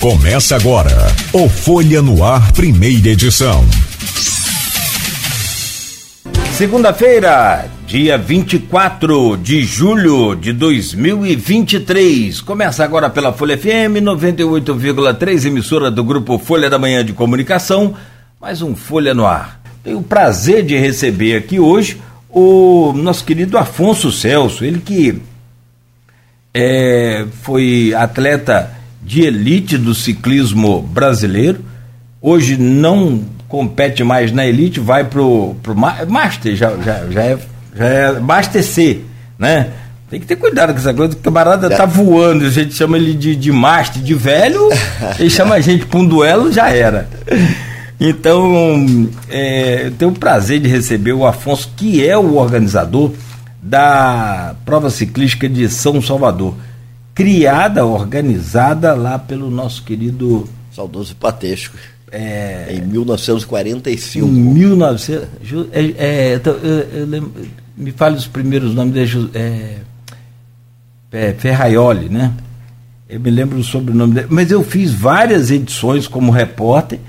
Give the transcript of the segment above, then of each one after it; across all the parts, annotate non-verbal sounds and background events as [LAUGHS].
Começa agora o Folha no Ar, primeira edição. Segunda-feira, dia 24 de julho de 2023. Começa agora pela Folha FM 98,3, emissora do grupo Folha da Manhã de Comunicação. Mais um Folha no Ar. Tenho o prazer de receber aqui hoje o nosso querido Afonso Celso, ele que é, foi atleta de elite do ciclismo brasileiro. Hoje não compete mais na elite, vai pro, pro Master, já, já, já, é, já é Master C, né? Tem que ter cuidado com essa coisa, o camarada tá voando, a gente chama ele de, de Master, de velho, [LAUGHS] ele chama a gente para um duelo, já era. Então, é, eu tenho o prazer de receber o Afonso, que é o organizador da prova ciclística de São Salvador criada, organizada lá pelo nosso querido. Saudoso Patesco. É, em 1945. Em 1900. É, é, então, eu, eu lembro, me fale os primeiros nomes dele. É, é, Ferraioli, né? Eu me lembro o sobrenome dele. Mas eu fiz várias edições como repórter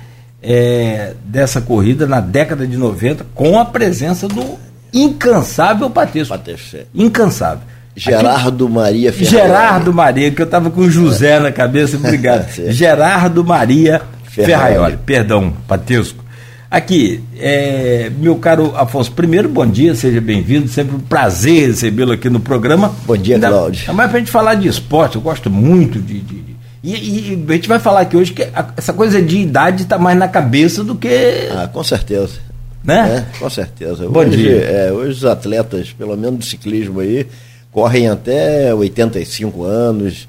é, dessa corrida na década de 90 com a presença do incansável Patesco. Patesco. Incansável. Gerardo Aqui, Maria Ferrari. Gerardo Maria, que eu estava com José na cabeça, [LAUGHS] obrigado. Gerardo Maria Ferraioli, perdão, Patesco. Aqui, é, meu caro Afonso, primeiro, bom dia, seja bem-vindo, sempre um prazer recebê-lo aqui no programa. Bom dia, Cláudio. Ainda mais para a gente falar de esporte, eu gosto muito de. de, de e, e, a gente vai falar aqui hoje que a, essa coisa de idade está mais na cabeça do que. Ah, com certeza. Né? É, com certeza. Bom hoje, dia. É, hoje os atletas, pelo menos do ciclismo aí, correm até 85 anos.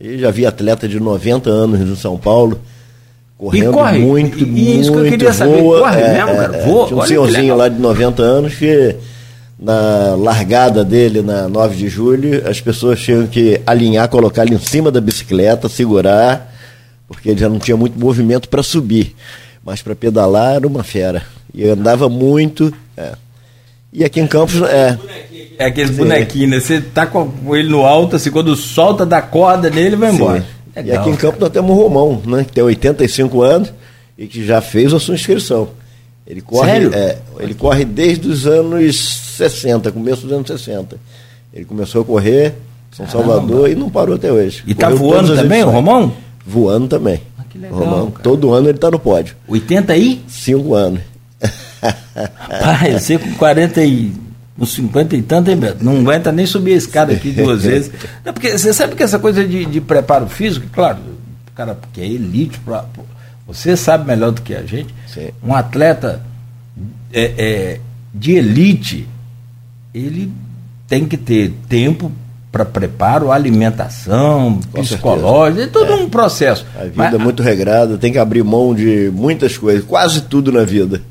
E já vi atleta de 90 anos no São Paulo. Correndo corre, muito, e, muito. Isso que eu queria saber. Voa, corre é, mesmo, cara? Voa, tinha um senhorzinho lá de 90 anos que na largada dele na 9 de julho, as pessoas tinham que alinhar, colocar ele em cima da bicicleta, segurar, porque ele já não tinha muito movimento para subir. Mas para pedalar era uma fera. E andava muito. É. E aqui em Campos é. É aqueles bonequinhos, né? Você tá com ele no alto, assim, quando solta da corda nele, vai embora. Legal, e aqui em Campos nós temos o Romão, né? Que tem 85 anos e que já fez a sua inscrição. Ele corre, Sério? É, ele corre desde os anos 60, começo dos anos 60. Ele começou a correr São Salvador e não parou até hoje. E tá voando também, o Romão? Voando também. Ah, que legal, Romão, todo ano ele está no pódio. 80 aí? 5 anos. Pai, você com 40 e uns 50 e tanto, hein, Beto? Não aguenta nem subir a escada aqui duas [LAUGHS] vezes. Não, porque você sabe que essa coisa de, de preparo físico, claro, o cara porque é elite, pra, você sabe melhor do que a gente. Sim. Um atleta é, é, de elite, ele tem que ter tempo para preparo, alimentação, Com psicológico, é todo é. um processo. A vida Mas, é muito regrada, tem que abrir mão de muitas coisas, quase tudo na vida.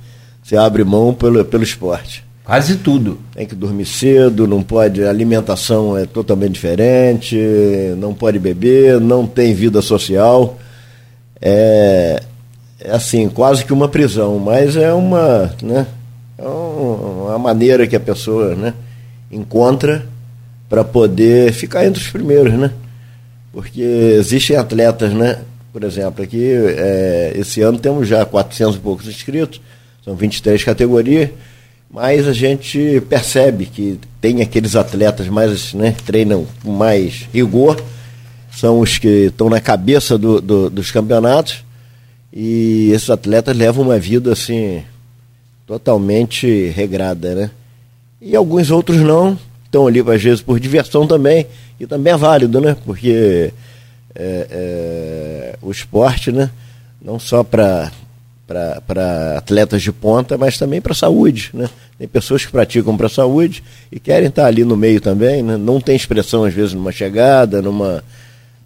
Você abre mão pelo, pelo esporte. Quase tudo. Tem que dormir cedo, não pode, a alimentação é totalmente diferente, não pode beber, não tem vida social. É, é assim, quase que uma prisão, mas é uma, né, é uma maneira que a pessoa né, encontra para poder ficar entre os primeiros, né? Porque existem atletas, né? Por exemplo, aqui, é, esse ano temos já 400 e poucos inscritos, são 23 categorias, mas a gente percebe que tem aqueles atletas mais, né, treinam com mais rigor, são os que estão na cabeça do, do, dos campeonatos, e esses atletas levam uma vida assim, totalmente regrada, né? E alguns outros não, estão ali às vezes por diversão também, e também é válido, né? Porque é, é, o esporte, né? Não só para para atletas de ponta, mas também para a saúde. Né? Tem pessoas que praticam para a saúde e querem estar ali no meio também. Né? Não tem expressão, às vezes, numa chegada, numa,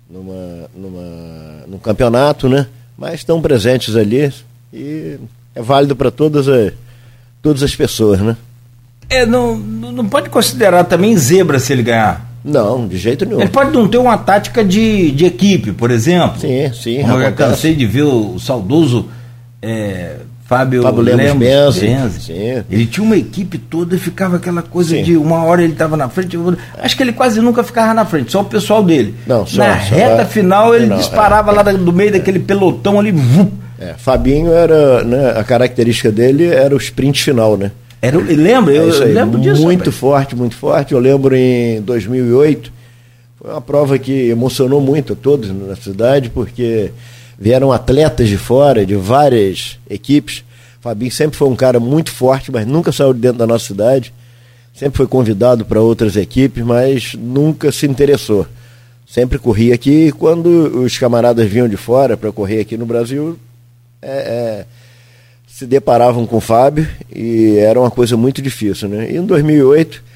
numa, numa, num campeonato, né? mas estão presentes ali e é válido para todas as, todas as pessoas. Né? É, não, não pode considerar também zebra se ele ganhar. Não, de jeito nenhum. Ele pode não ter uma tática de, de equipe, por exemplo. Sim, sim. Como eu cansei de ver o saudoso é, Fábio, Fábio Lemos, Lemos Benzi. Benzi. Ele tinha uma equipe toda e ficava aquela coisa Sim. de uma hora ele estava na frente. Acho que ele quase nunca ficava na frente, só o pessoal dele. Não, só- na só- reta é. final ele Não, disparava é, lá do meio daquele pelotão ali. vum. É, Fabinho era, né, a característica dele era o sprint final, né? Era, lembra? Eu, É eu aí, lembro disso. Muito rapaz. forte, muito forte. Eu lembro em 2008, foi uma prova que emocionou muito a todos na cidade, porque vieram atletas de fora, de várias equipes. Fabinho sempre foi um cara muito forte, mas nunca saiu de dentro da nossa cidade. Sempre foi convidado para outras equipes, mas nunca se interessou. Sempre corria aqui e quando os camaradas vinham de fora para correr aqui no Brasil, é, é, se deparavam com o Fábio e era uma coisa muito difícil, né? E em 2008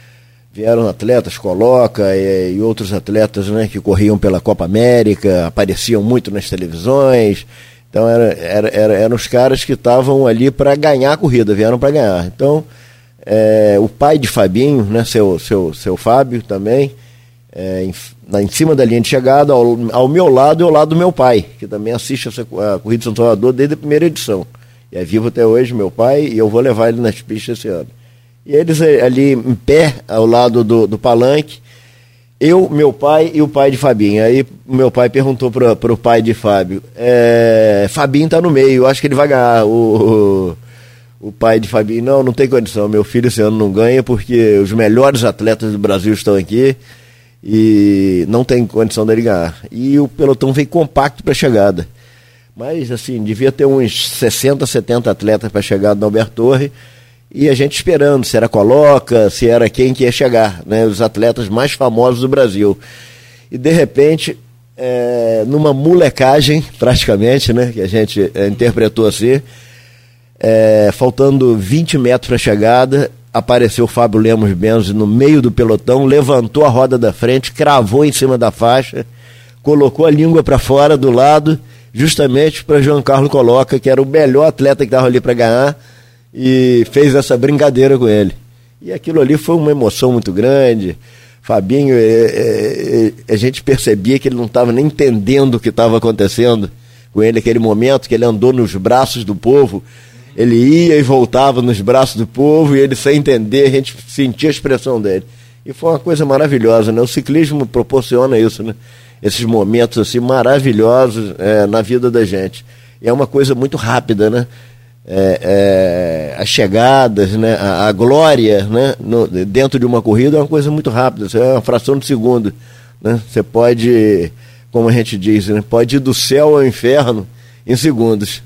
vieram atletas, Coloca e, e outros atletas, né, que corriam pela Copa América, apareciam muito nas televisões. Então era, era, era- eram os caras que estavam ali para ganhar a corrida, vieram para ganhar. Então é, o pai de Fabinho, né, seu, seu, seu Fábio também, é, em, na, em cima da linha de chegada, ao, ao meu lado e ao lado do meu pai, que também assiste essa, a Corrida de São Salvador desde a primeira edição. E é vivo até hoje, meu pai, e eu vou levar ele nas pistas esse ano. E eles eh, ali em pé, ao lado do, do palanque, eu, meu pai e o pai de Fabinho. Aí meu pai perguntou para o pai de Fábio: é, Fabinho tá no meio, acho que ele vai ganhar. O, o, o pai de Fabinho, não, não tem condição. Meu filho esse ano não ganha porque os melhores atletas do Brasil estão aqui e não tem condição dele ganhar. E o pelotão veio compacto para chegada. Mas, assim, devia ter uns 60, 70 atletas para chegar no Alberto Torre. E a gente esperando se era Coloca, se era quem que ia chegar, né? Os atletas mais famosos do Brasil. E, de repente, é, numa molecagem, praticamente, né? Que a gente é, interpretou assim, é, faltando 20 metros para a chegada, apareceu o Fábio Lemos Benzo no meio do pelotão, levantou a roda da frente, cravou em cima da faixa, colocou a língua para fora do lado, justamente para João Carlos Coloca, que era o melhor atleta que estava ali para ganhar, e fez essa brincadeira com ele. E aquilo ali foi uma emoção muito grande. Fabinho, é, é, é, a gente percebia que ele não estava nem entendendo o que estava acontecendo com ele naquele momento, que ele andou nos braços do povo. Ele ia e voltava nos braços do povo e ele sem entender, a gente sentia a expressão dele. E foi uma coisa maravilhosa, né? O ciclismo proporciona isso, né? Esses momentos assim maravilhosos é, na vida da gente. E é uma coisa muito rápida, né? É, é, as chegadas, né? a, a glória né? No, dentro de uma corrida é uma coisa muito rápida, é uma fração de segundo. Né? Você pode, como a gente diz, né? pode ir do céu ao inferno em segundos.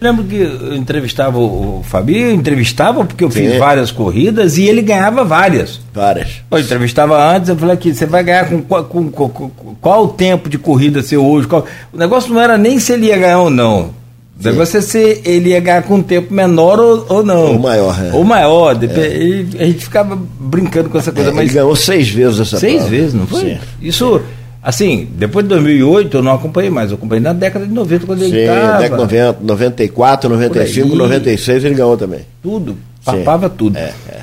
Lembro que eu entrevistava o Fabinho, entrevistava porque eu Sim. fiz várias corridas e ele ganhava várias. Várias. Eu entrevistava antes, eu falei aqui, você vai ganhar com, qual- com, com- com- qual tempo de corrida seu hoje? Qual- o negócio não era nem se ele ia ganhar ou não. O Sim. negócio é se ele ia ganhar com um tempo menor ou, ou não. Ou maior, é. Ou maior. e a gente ficava brincando com essa coisa, É, mas Ele ganhou seis vezes essa seis prova. vezes, não foi? Sim. Isso, assim, depois de 2008 eu não acompanhei mais, eu acompanhei na década de 90 quando ele Sim, estava. década 90, 94, 95, Por aí. 96 ele ganhou também. Tudo, papava tudo. É, é.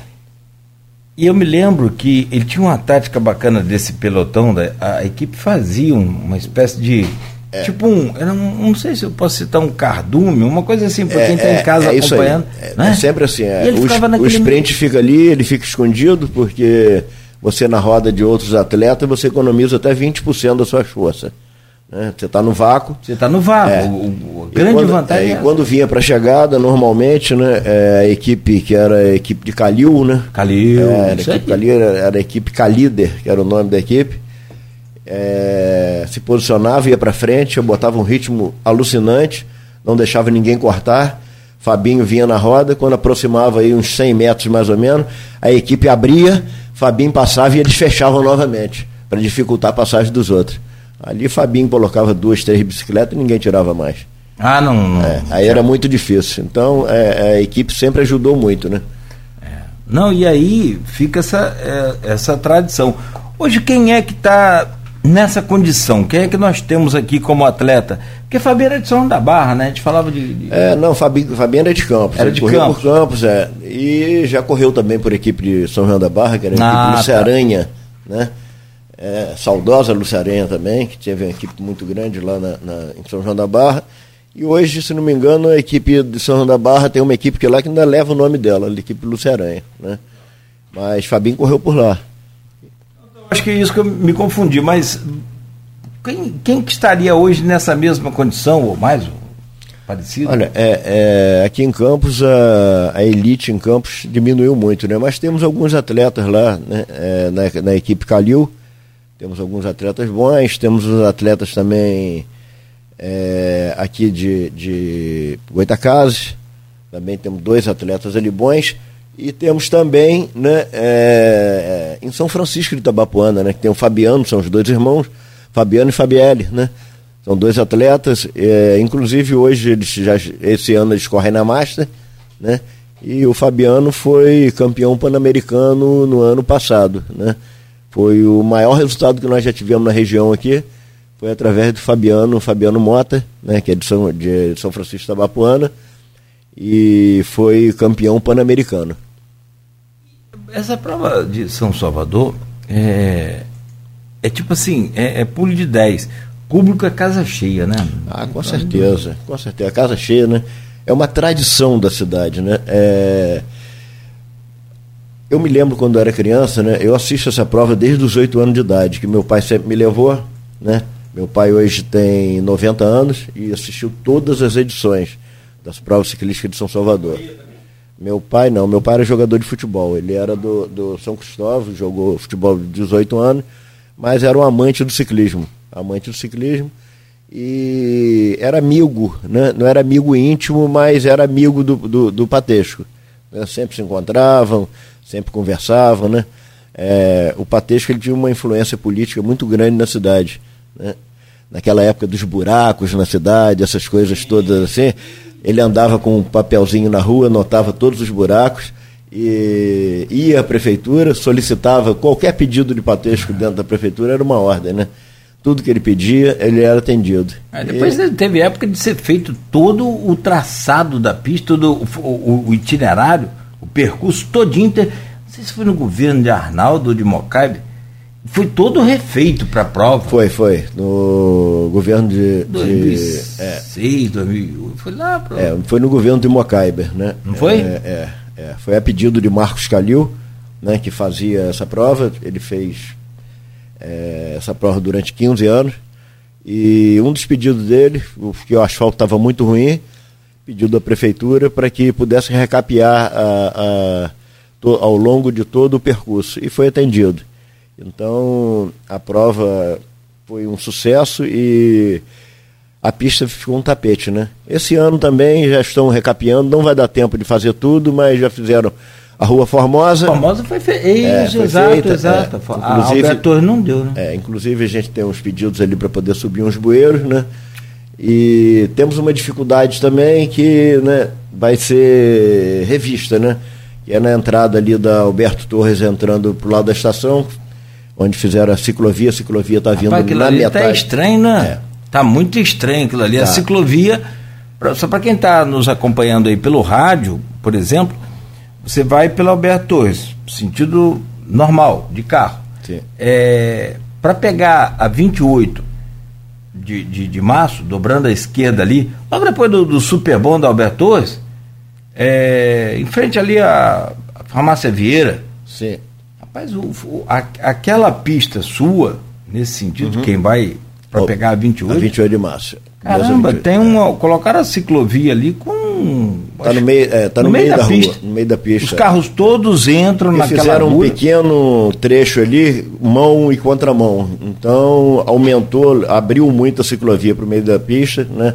E eu me lembro que ele tinha uma tática bacana desse pelotão, da, a equipe fazia um- uma espécie de. É. Tipo um, era um. Não sei se eu posso citar um cardume, uma coisa assim, para quem está em casa aí. acompanhando. É, né? é sempre assim. é. O, o sprint fica ali, ele fica escondido, porque você na roda de outros atletas, você economiza até 20% da sua força. né? Você está no vácuo. Você está no vácuo. É. O, o- grande quando, vantagem é, é e quando vinha para a chegada, normalmente, né, é, a equipe que era a equipe de Calil, né? Calil, É, era a equipe. Calil, era, era a equipe Calíder, que era o nome da equipe. É, se posicionava, ia para frente, botava um ritmo alucinante, não deixava ninguém cortar. Fabinho vinha na roda, quando aproximava aí uns 100 metros mais ou menos, a equipe abria, Fabinho passava e eles fechavam novamente, para dificultar a passagem dos outros. Ali Fabinho colocava duas, três bicicletas e ninguém tirava mais. Ah, não. não. É, aí era muito difícil. Então é, a equipe sempre ajudou muito, né? Não, e aí fica essa, é, essa tradição. Hoje, quem é que está nessa condição? Quem é que nós temos aqui como atleta? Porque Fabinho era de São João da Barra, né? A gente falava de. de- É, não, Fabi, Fabinho era de Campos. Era de correu Campos. por Campos, é. E já correu também por equipe de São João da Barra, que era a Ah, equipe tá. Luciaranha, né? É, saudosa Luciaranha também, que teve uma equipe muito grande lá na, na- em São João da Barra. E hoje, se não me engano, a equipe de São João da Barra tem uma equipe que lá que ainda leva o nome dela, a equipe Luceranha, né? Mas Fabinho correu por lá. Acho que é isso que eu me confundi, mas quem, quem que estaria hoje nessa mesma condição, ou mais parecido? Olha, é, é, aqui em Campos, a, a, elite em Campos diminuiu muito, né? Mas temos alguns atletas lá, né? É, na, na, equipe Calil, temos alguns atletas bons, temos os atletas também é, aqui de, de Goitacazes, também temos dois atletas ali bons, e temos também né, é, em São Francisco de Itabapuana, né, que tem o Fabiano, são os dois irmãos, Fabiano e Fabielle, né? São dois atletas, é, inclusive hoje eles já esse ano eles correm na Master, né? E o Fabiano foi campeão pan-americano no ano passado, né? Foi o maior resultado que nós já tivemos na região aqui, foi através do Fabiano, Fabiano Mota, né, que é de São, de São Francisco de Tabapuana, e foi campeão pan-americano. Essa prova de São Salvador é, é tipo assim, é, é pulo de 10. Público é casa cheia, né? Ah, com certeza, com certeza. Casa cheia, né? É uma tradição da cidade, né? É... Eu me lembro quando eu era criança, né? Eu assisto essa prova desde os oito anos de idade, que meu pai sempre me levou, né? Meu pai hoje tem 90 anos e assistiu todas as edições das provas ciclísticas de São Salvador. Meu pai não, meu pai era jogador de futebol. Ele era do, do São Cristóvão, jogou futebol de 18 anos, mas era um amante do ciclismo. Amante do ciclismo. E era amigo, né? não era amigo íntimo, mas era amigo do, do, do Patesco. Né? Sempre se encontravam, sempre conversavam. Né? É, o Patesco ele tinha uma influência política muito grande na cidade. Né? Naquela época dos buracos na cidade, essas coisas todas assim ele andava com um papelzinho na rua, anotava todos os buracos e ia à prefeitura, solicitava qualquer pedido de patesco dentro da prefeitura, era uma ordem, né? Tudo que ele pedia, ele era atendido. Aí depois e... teve época de ser feito todo o traçado da pista, todo o, o, o itinerário, o percurso todinho. Não sei se foi no governo de Arnaldo ou de Mocaibe, foi todo refeito para a prova. Foi, foi. No governo de. 2006, de, é, 2008. Foi lá. Pra... É, foi no governo de Mocaiber, né? Não foi? É, é, é, Foi a pedido de Marcos Calil, né, que fazia essa prova. Ele fez é, essa prova durante 15 anos. E um dos pedidos dele, porque o asfalto estava muito ruim, pediu da prefeitura para que pudesse recapear a, a, to, ao longo de todo o percurso. E foi atendido. Então a prova foi um sucesso e a pista ficou um tapete, né? Esse ano também já estão recapeando, não vai dar tempo de fazer tudo, mas já fizeram a Rua Formosa. Formosa foi feita, é, exato, feita, exato. É, a Alberto não deu, né? É, inclusive a gente tem uns pedidos ali para poder subir uns bueiros, né? E temos uma dificuldade também que né, vai ser revista, né? Que é na entrada ali da Alberto Torres entrando para o lado da estação, onde fizeram a ciclovia, a ciclovia está vindo Rapaz, na ali tá metade. Está estranho, né? Está é. muito estranho aquilo ali. Tá. A ciclovia, pra, só para quem está nos acompanhando aí pelo rádio, por exemplo, você vai pelo Alberto Torres, sentido normal, de carro. É, para pegar a 28 de, de, de março, dobrando a esquerda ali, logo depois do, do Super Bom da Alberto Torres, é, em frente ali a, a Farmácia Vieira. Sim. Mas o, o a, aquela pista sua, nesse sentido, uhum. quem vai para oh, pegar a 28? A 28 de março. Caramba, tem uma. Colocaram a ciclovia ali com. Está no meio, é, tá no, no meio, meio, da, da pista. Rua, no meio da pista. Os carros todos entram e naquela fizeram rua. um pequeno trecho ali, mão e contramão. Então aumentou, abriu muito a ciclovia para o meio da pista, né?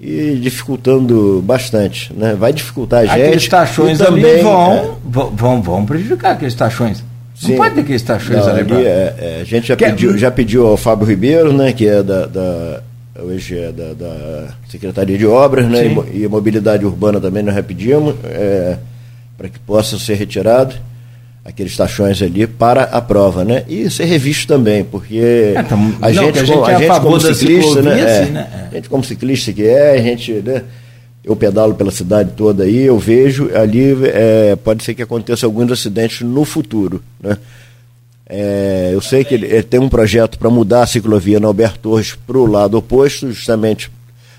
E dificultando bastante, né? Vai dificultar a gente. Aqueles tachões também vão, é, vão, vão prejudicar aqueles tachões. Sim. Não pode ter que estações ali. ali é, é, a gente já, que pediu, é... já pediu ao Fábio Ribeiro, né, que é da, da hoje é da, da, Secretaria de Obras, né, e, e, Mobilidade Urbana também nós já pedimos, é, para que possa ser retirado aqueles taxões ali para a prova, né? E ser revisto também, porque é, tá, a, não, gente, a, gente, a, é gente, como ciclista, né? Assim, né? A gente como ciclista que é, a gente, né? Eu pedalo pela cidade toda aí, eu vejo ali, é, pode ser que aconteça alguns acidentes no futuro. Né? É, eu sei que ele, ele tem um projeto para mudar a ciclovia na Alberto Torres para o lado oposto, justamente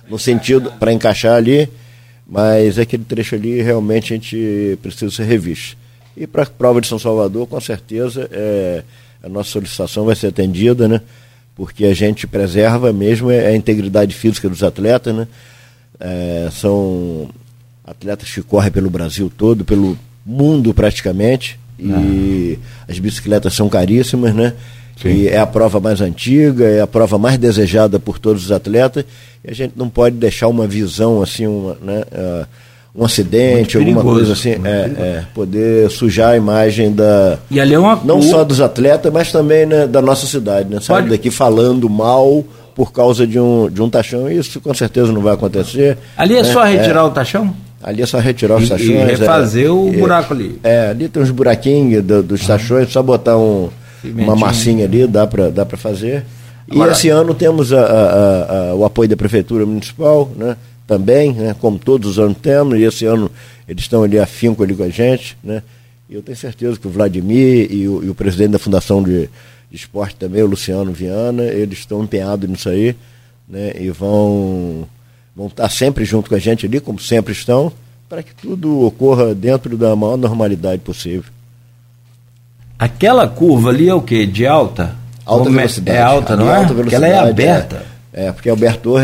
no sentido para encaixar ali, mas aquele trecho ali realmente a gente precisa ser revisto. E para a prova de São Salvador, com certeza, é, a nossa solicitação vai ser atendida, né? Porque a gente preserva mesmo a integridade física dos atletas, né? É, são atletas que correm pelo Brasil todo, pelo mundo praticamente, e ah. as bicicletas são caríssimas, né? Sim. E é a prova mais antiga, é a prova mais desejada por todos os atletas, e a gente não pode deixar uma visão assim, uma, né? Uh, um acidente, alguma coisa assim, é, é, poder sujar a imagem da. E ali é uma não só dos atletas, mas também né, da nossa cidade, né? Sabe, Pode... daqui falando mal por causa de um, de um taxão, isso com certeza não vai acontecer. Ali é né? só retirar é, o taxão? Ali é só retirar os taxões. E refazer é, o buraco ali. É, ali tem uns buraquinhos do, dos taxões, só botar um, uma massinha ali, dá para dá fazer. Agora, e esse ano temos a, a, a, o apoio da Prefeitura Municipal, né? também, né, como todos os anos temos, e esse ano eles estão ali afinco ali com a gente, né, e eu tenho certeza que o Vladimir e o, e o presidente da Fundação de, de, Esporte também, o Luciano Viana, eles estão empenhados nisso aí, né, e vão, vão estar sempre junto com a gente ali, como sempre estão, para que tudo ocorra dentro da maior normalidade possível. Aquela curva ali é o que? De alta? Alta velocidade. É alta, não é? Alta Porque ela é aberta. É. É, porque a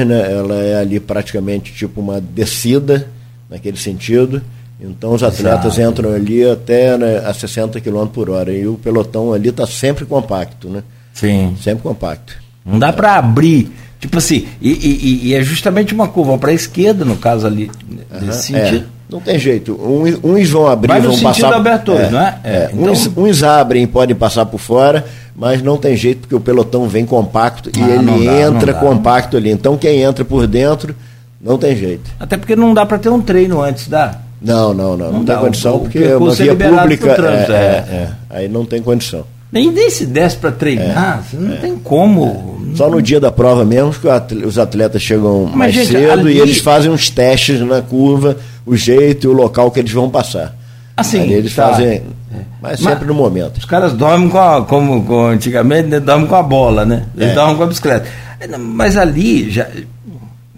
né, ela é ali praticamente tipo uma descida, naquele sentido. Então os atletas Exato. entram ali até né, a 60 km por hora. E o pelotão ali está sempre compacto, né? Sim. Sempre compacto. Não dá para abrir. Tipo assim, e, e, e, é justamente uma curva para a esquerda, no caso ali, nesse uhum, sentido. É. Não tem jeito. Uns, uns vão abrir, Vai vão passar. Alberto Torres, é, não é? é. Então... Uns, uns abrem e podem passar por fora mas não tem jeito porque o pelotão vem compacto e ah, ele dá, entra compacto ali. Então quem entra por dentro não tem jeito. Até porque não dá para ter um treino antes, dá? Não, não, não. Não, não tem condição o, porque é uma via pública. Trânsito, é, é, é, é, aí não tem condição. Nem, nem se desce para treinar, é, não tem como. Só no dia da prova mesmo que os atletas chegam Mas, mais gente, cedo ali... e eles fazem uns testes na curva, o jeito e o local que eles vão passar. Assim, Aí eles tá. fazem mas sempre Mas, no momento. Os caras dormem com a, como, como antigamente, né, dormem com a bola, né? Eles é. dormem com a bicicleta. Mas ali, já,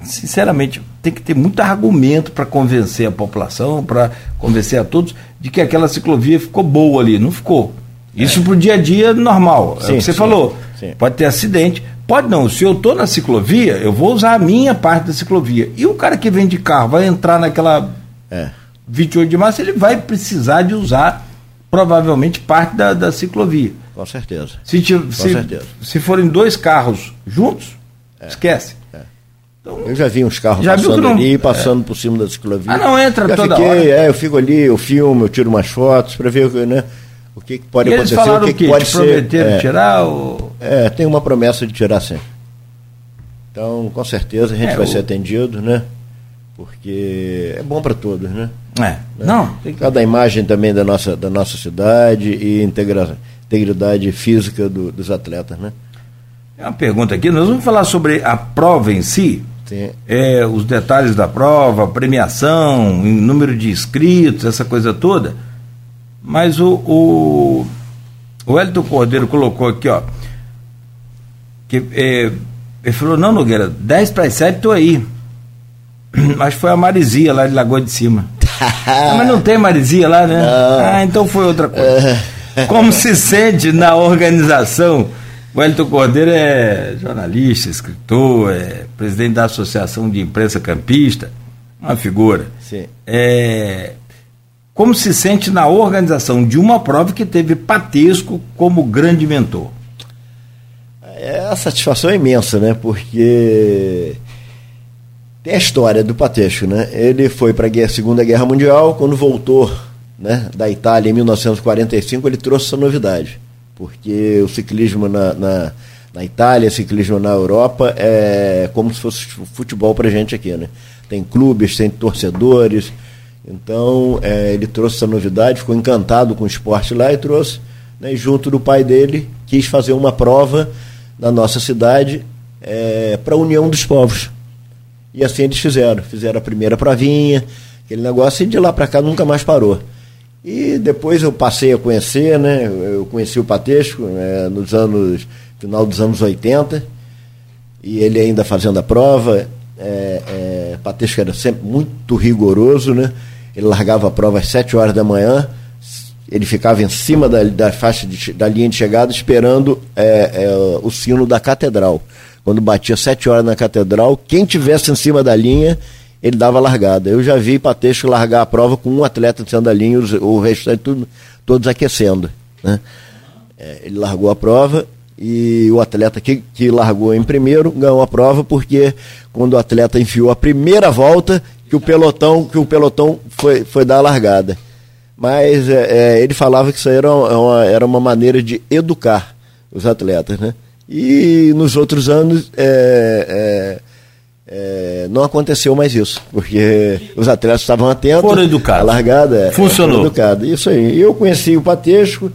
sinceramente, tem que ter muito argumento para convencer a população, para convencer a todos de que aquela ciclovia ficou boa ali. Não ficou. Isso é. para o dia a dia normal. Sim, é o que você sim, falou. Sim. Pode ter acidente. Pode não. Se eu estou na ciclovia, eu vou usar a minha parte da ciclovia. E o cara que vem de carro vai entrar naquela é. 28 de março, ele vai precisar de usar provavelmente parte da, da ciclovia. Com certeza. Se, se, certeza. se forem dois carros juntos, é. esquece. É. Então, eu já vi uns carros passando não, ali, passando é. por cima da ciclovia. Ah, não entra já toda fiquei, hora. É, eu fico ali, eu filmo, eu tiro umas fotos para ver né, o que, que pode e acontecer. Eles falaram o que, que pode Te ser. prometeram é, tirar? Ou... É, tem uma promessa de tirar sim. Então, com certeza a gente é, vai o... ser atendido, né? Porque é bom para todos, né? É. Né? Não. Tem cada imagem também da nossa, da nossa cidade e integra, integridade física do, dos atletas, né? É uma pergunta aqui, nós vamos falar sobre a prova em si. Sim. É, os detalhes da prova, premiação, número de inscritos, essa coisa toda. Mas o, o, o Elton Cordeiro colocou aqui, ó. Que, é, ele falou, não, Nogueira, 10 para as 7 estou aí. [CLEARS THROAT] Acho que foi a Marizia lá de Lagoa de Cima. ah, [LAUGHS] mas não tem Marizia lá, né? Não. Ah, então foi outra coisa. [LAUGHS] Como se sente na organização? O Cordeiro é jornalista, escritor, é presidente da Associação de Imprensa Campista, uma figura. Sim. É, como se sente na organização de uma prova que teve Patesco como grande mentor? É a satisfação é imensa, né? Porque tem a história do Patesco, né? Ele foi para a Segunda Guerra Mundial, quando voltou né, da Itália em 1945, ele trouxe essa novidade. Porque o ciclismo na, na, na Itália, ciclismo na Europa, é como se fosse futebol para gente aqui, né? Tem clubes, tem torcedores. Então, é, ele trouxe essa novidade, ficou encantado com o esporte lá e trouxe, né, junto do pai dele, quis fazer uma prova na nossa cidade é, para a União dos Povos e assim eles fizeram. Fizeram a primeira provinha, aquele negócio, e de lá para cá nunca mais parou. E depois eu passei a conhecer, né? Eu conheci o Patesco né, nos anos. final dos anos 80, e ele ainda fazendo a prova. É, é, Patesco era sempre muito rigoroso, né? Ele largava a prova às 7 horas da manhã, ele ficava em cima da, da faixa de, da linha de chegada esperando é, é, o sino da catedral. Quando batia 7 horas na catedral, quem tivesse em cima da linha, ele dava largada. Eu já vi Patesco largar a prova com um atleta da linha, o restante tudo, todos aquecendo. Né? É, ele largou a prova e o atleta que, que largou em primeiro ganhou a prova porque quando o atleta enfiou a primeira volta que o pelotão que o pelotão foi, foi dar a largada mas é, é, ele falava que isso era uma, era uma maneira de educar os atletas né e nos outros anos é, é, não aconteceu mais isso porque [LAUGHS] os atletas estavam atentos foram educados a largada é, funcionou educado isso aí eu conheci o Patesco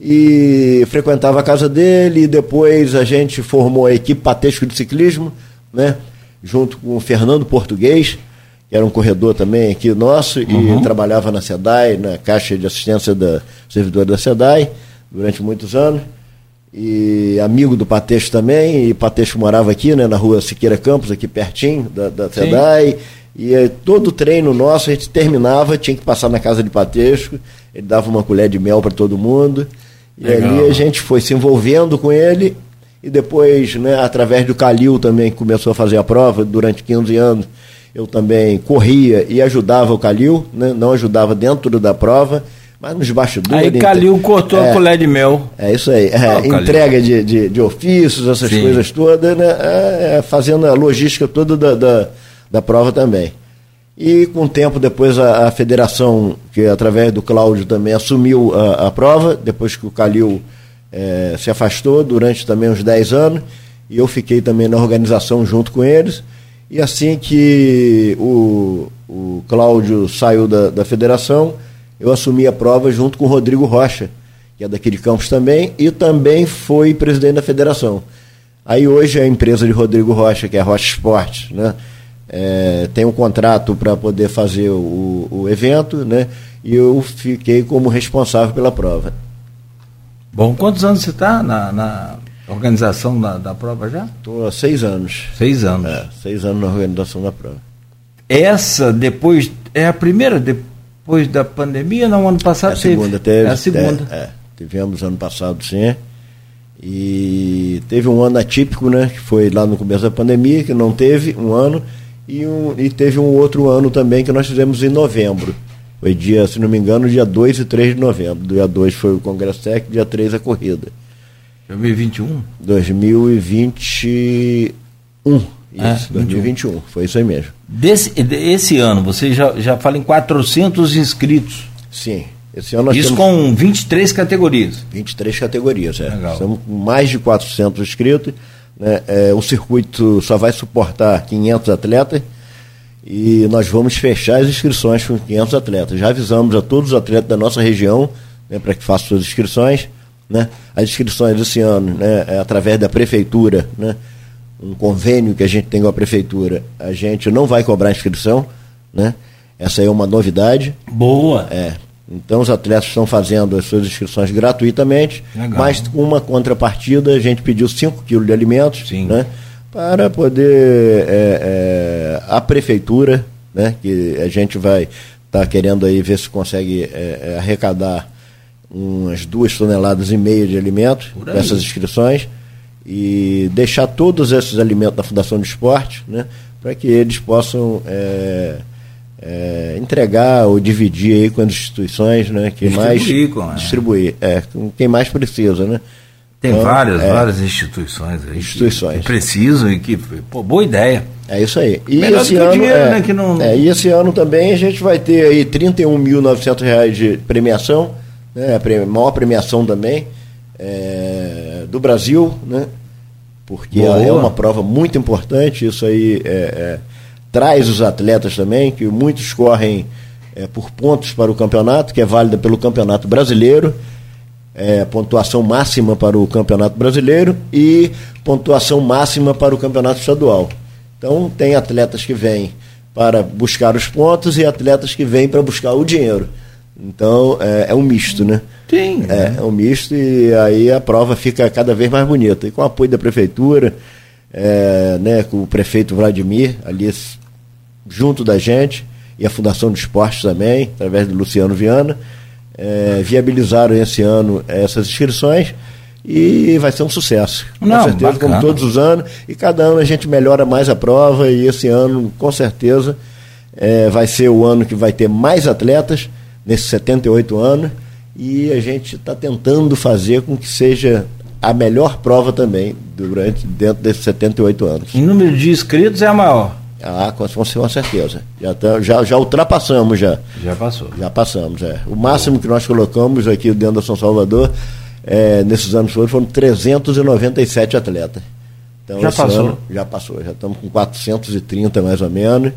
e frequentava a casa dele, e depois a gente formou a equipe Patesco de Ciclismo, né? junto com o Fernando Português, que era um corredor também aqui nosso, uhum. e trabalhava na SEDAI, na Caixa de Assistência da Servidora da SEDAI, durante muitos anos. E amigo do Patesco também, e Patesco morava aqui, né, na rua Siqueira Campos, aqui pertinho da, da SEDAI. E eh, todo treino nosso a gente terminava, tinha que passar na casa de Patesco, ele dava uma colher de mel para todo mundo. E Legal. ali a gente foi se envolvendo com ele e depois, né, através do Calil também, que começou a fazer a prova durante 15 anos, eu também corria e ajudava o Calil, né, não ajudava dentro da prova, mas nos bastidores. Aí Calil cortou é, a colher de mel. É isso aí, é, oh, entrega de, de, de, ofícios, essas Sim. coisas todas, né, é, é, fazendo a logística toda da, da, da prova também. E com o tempo depois a, a federação, que através do Cláudio também assumiu a, a prova, depois que o Calil é, se afastou durante também uns 10 anos, e eu fiquei também na organização junto com eles. E assim que o, o Cláudio saiu da, da federação, eu assumi a prova junto com o Rodrigo Rocha, que é daqui de Campos também, e também foi presidente da federação. Aí hoje a empresa de Rodrigo Rocha, que é a Rocha Esportes, né? é, tem um contrato para poder fazer o, o, evento, né? E eu fiquei como responsável pela prova. Bom, quantos anos você está na, na, organização da, da prova já? Estou há seis anos. Seis anos. É, seis anos na organização da prova. Essa depois é a primeira depois da pandemia? Não, ano passado é a segunda teve. teve. É a segunda. É, é, tivemos ano passado sim. E teve um ano atípico, né? Que foi lá no começo da pandemia, que não teve um ano e, um, e teve um outro ano também que nós fizemos em novembro. Foi dia, se não me engano, dia 2 e 3 de novembro. Dia 2 foi o Congresso Técnico, dia 3 a corrida. 2021? 2021. Isso, é, 2021. 21. Foi isso aí mesmo. Desse, esse ano, você já, já fala em 400 inscritos. Sim. Esse ano nós Isso temos com 23 categorias. 23 categorias, é. Legal. Com mais de 400 inscritos. Né? É, o circuito só vai suportar 500 atletas e nós vamos fechar as inscrições com 500 atletas. Já avisamos a todos os atletas da nossa região né, para que façam suas inscrições. Né? As inscrições esse ano, né, é através da prefeitura, né, um convênio que a gente tem com a prefeitura, a gente não vai cobrar inscrição. Né? Essa é uma novidade. Boa. É, então os atletas estão fazendo as suas inscrições gratuitamente, Legal. mas com uma contrapartida a gente pediu 5 quilos de alimentos Sim. né, para poder é, é, a prefeitura, né, que a gente vai estar tá querendo aí ver se consegue é, é arrecadar umas duas toneladas e meia de alimentos com essas inscrições e deixar todos esses alimentos da Fundação de Esporte né, para que eles possam é, é, entregar ou dividir aí com as instituições né, que distribuir, mais com, é. distribuir, é, com quem mais precisa, né? Tem então, várias, é, várias instituições aí instituições. Que, que precisam e que, pô, boa ideia. É isso aí. E Melhor esse ano, dinheiro, é, né, que não... É, e esse ano também a gente vai ter aí R$ 31.900 de premiação, né, a maior premiação também é, do Brasil, né? Porque boa. é uma prova muito importante, isso aí é, é traz os atletas também, que muitos correm é, por pontos para o campeonato, que é válida pelo Campeonato Brasileiro, é, pontuação máxima para o Campeonato Brasileiro e pontuação máxima para o Campeonato Estadual. Então, tem atletas que vêm para buscar os pontos e atletas que vêm para buscar o dinheiro. Então, é, é um misto, né? Sim. É, é um misto e aí a prova fica cada vez mais bonita. E com o apoio da prefeitura, é, né, com o prefeito Vladimir ali junto da gente, e a Fundação do Esporte também, através do Luciano Viana, é, viabilizaram esse ano essas inscrições e vai ser um sucesso. Não, com certeza, bacana. como todos os anos, e cada ano a gente melhora mais a prova, e esse ano, com certeza, é, vai ser o ano que vai ter mais atletas, nesses 78 anos, e a gente está tentando fazer com que seja a melhor prova também durante dentro desses 78 anos. Em número de inscritos é a maior. Ah, com, com certeza. Já, tá- já, já ultrapassamos já. Já passou. Já passamos, é. O máximo que nós colocamos aqui dentro da São Salvador, é, nesses anos foram, foram 397 atletas. Então, Já passou? ano já passou, já estamos com 430 mais ou menos.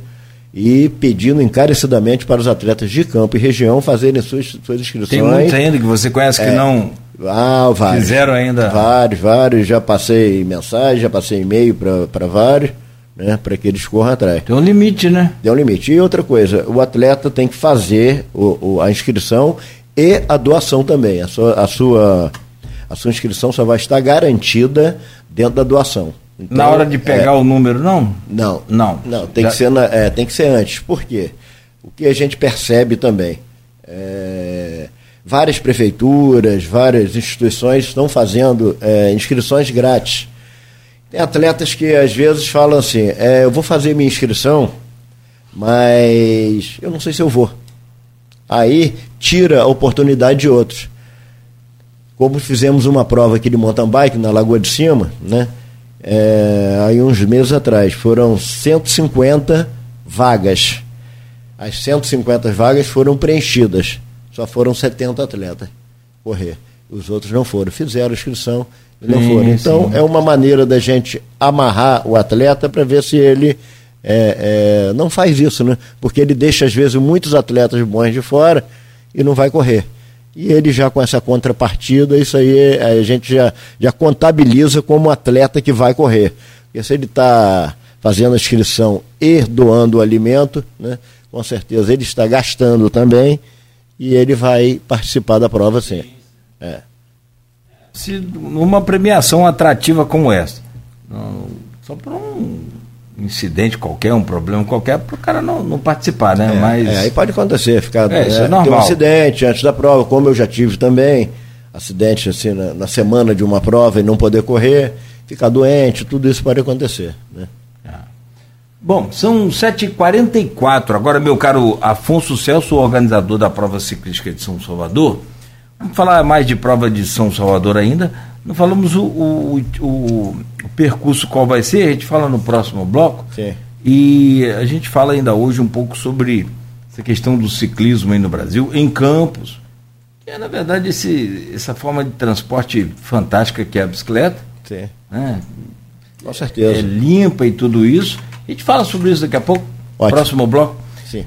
E pedindo encarecidamente para os atletas de campo e região fazerem suas, suas inscrições. Tem muitos ainda que você conhece que É. não Ah, vários. fizeram ainda. Vários, vários. Já passei mensagem, já passei e-mail para vários, né, para que eles corram atrás. Tem um limite, né? Tem um limite. E outra coisa, o atleta tem que fazer o, o- a inscrição e a doação também. A sua, a, sua, a sua inscrição só vai estar garantida dentro da doação. Então, Na hora de pegar é, o número, não? Não. Não. Não, tem, Já- que ser na- é, tem que ser antes. Por quê? O que a gente percebe também. é, várias prefeituras, várias instituições estão fazendo é, inscrições grátis. Tem atletas que às vezes falam assim, é, eu vou fazer minha inscrição, mas eu não sei se eu vou. Aí tira a oportunidade de outros. Como fizemos uma prova aqui de mountain bike na Lagoa de Cima, né? É, aí uns meses atrás, foram 150 vagas. As 150 vagas foram preenchidas. Só foram 70 atletas correr. Os outros não foram. Fizeram inscrição e não Sim, foram. Então, sim. é uma maneira da gente amarrar o atleta para ver se ele é, é, não faz isso, né? Porque ele deixa, às vezes, muitos atletas bons de fora e não vai correr. E ele já com essa contrapartida, isso aí a gente já, já contabiliza como atleta que vai correr. Porque se ele está fazendo a inscrição e doando o alimento, né, com certeza ele está gastando também e ele vai participar da prova sim. É. Se numa premiação atrativa como essa, só por um incidente qualquer, um problema qualquer, para o cara não, não participar, né? É, Mas é, aí pode acontecer, ficar É, isso é ter um acidente antes da prova, como eu já tive também, acidente assim na, na semana de uma prova e não poder correr, ficar doente, tudo isso pode acontecer. Né? Bom, são 7h44. Agora, meu caro Afonso Celso, organizador da prova ciclística de São Salvador. Vamos falar mais de prova de São Salvador ainda. Não falamos o, o, o- o percurso qual vai ser, a gente fala no próximo bloco. Sim. E a gente fala ainda hoje um pouco sobre essa questão do ciclismo aí no Brasil, em Campos. Que é, na verdade, esse, essa forma de transporte fantástica que é a bicicleta. Sim. Né? Com é certeza. limpa e tudo isso. A gente fala sobre isso daqui a pouco. Ótimo. Próximo bloco. Sim.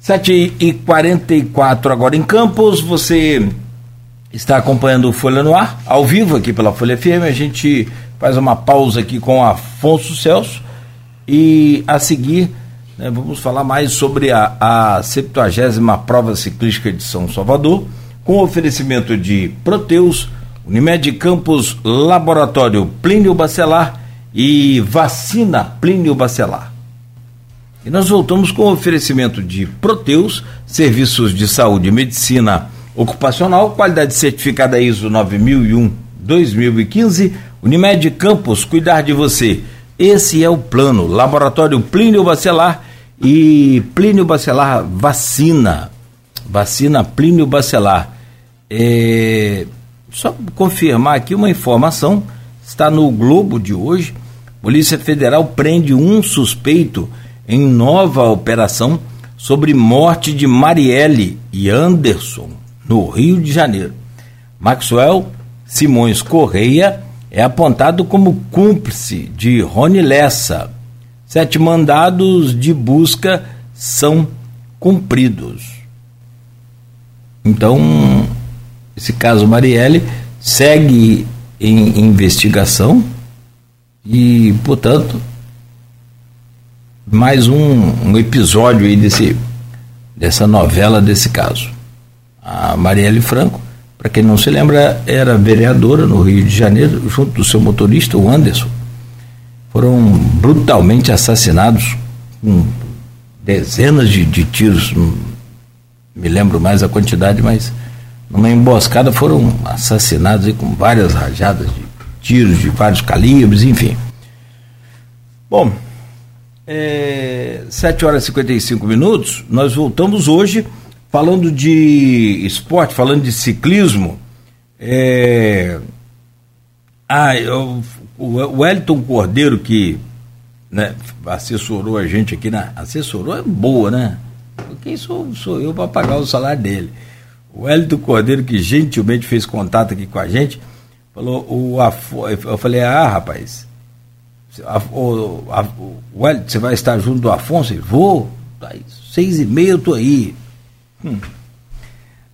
7 e 44 agora em Campos. Você está acompanhando o Folha no Ar, ao vivo aqui pela Folha FM. A gente faz uma pausa aqui com Afonso Celso. E a seguir, né, vamos falar mais sobre a, a 70 prova ciclística de São Salvador, com oferecimento de Proteus, Unimed Campos, Laboratório Plínio Bacelar e Vacina Plínio Bacelar. E nós voltamos com oferecimento de Proteus, serviços de saúde e medicina ocupacional, qualidade certificada ISO 9001-2015, Unimed Campos, cuidar de você. Esse é o plano. Laboratório Plínio Bacelar e Plínio Bacelar Vacina. Vacina Plínio Bacelar. É, só confirmar aqui uma informação, está no Globo de hoje. Polícia Federal prende um suspeito em nova operação sobre morte de Marielle e Anderson, no Rio de Janeiro. Maxwell Simões Correia é apontado como cúmplice de Rony Lessa. Sete mandados de busca são cumpridos. Então, esse caso Marielle segue em investigação e, portanto, mais um, um episódio aí desse, dessa novela desse caso. A Marielle Franco, para quem não se lembra, era vereadora no Rio de Janeiro, junto do seu motorista, o Anderson. Foram brutalmente assassinados com dezenas de, de tiros, não me lembro mais a quantidade, mas numa emboscada foram assassinados com várias rajadas de tiros de vários calibres, enfim. Bom, é, 7 horas e 55 minutos, nós voltamos hoje falando de esporte, falando de ciclismo. É, ah, eu, o Wellington Cordeiro, que né, assessorou a gente aqui na. Assessorou é boa, né? Quem sou, sou eu para pagar o salário dele? O Wellington Cordeiro, que gentilmente fez contato aqui com a gente, falou: o, eu falei, ah, rapaz, o, o você vai estar junto do Afonso? Ele, vou, seis e meia eu tô aí. Hum.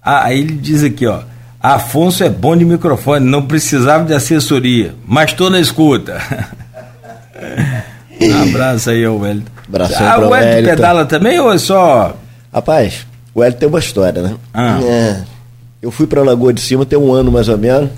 Ah, aí ele diz aqui, ó. Afonso é bom de microfone, não precisava de assessoria, mas estou na escuta. [LAUGHS] um abraço aí ao Wellington. Abração ah, o Wellington pedala também ou é só. Rapaz, o Wellington tem uma história, né? Ah. É, eu fui para Lagoa de Cima tem um ano mais ou menos.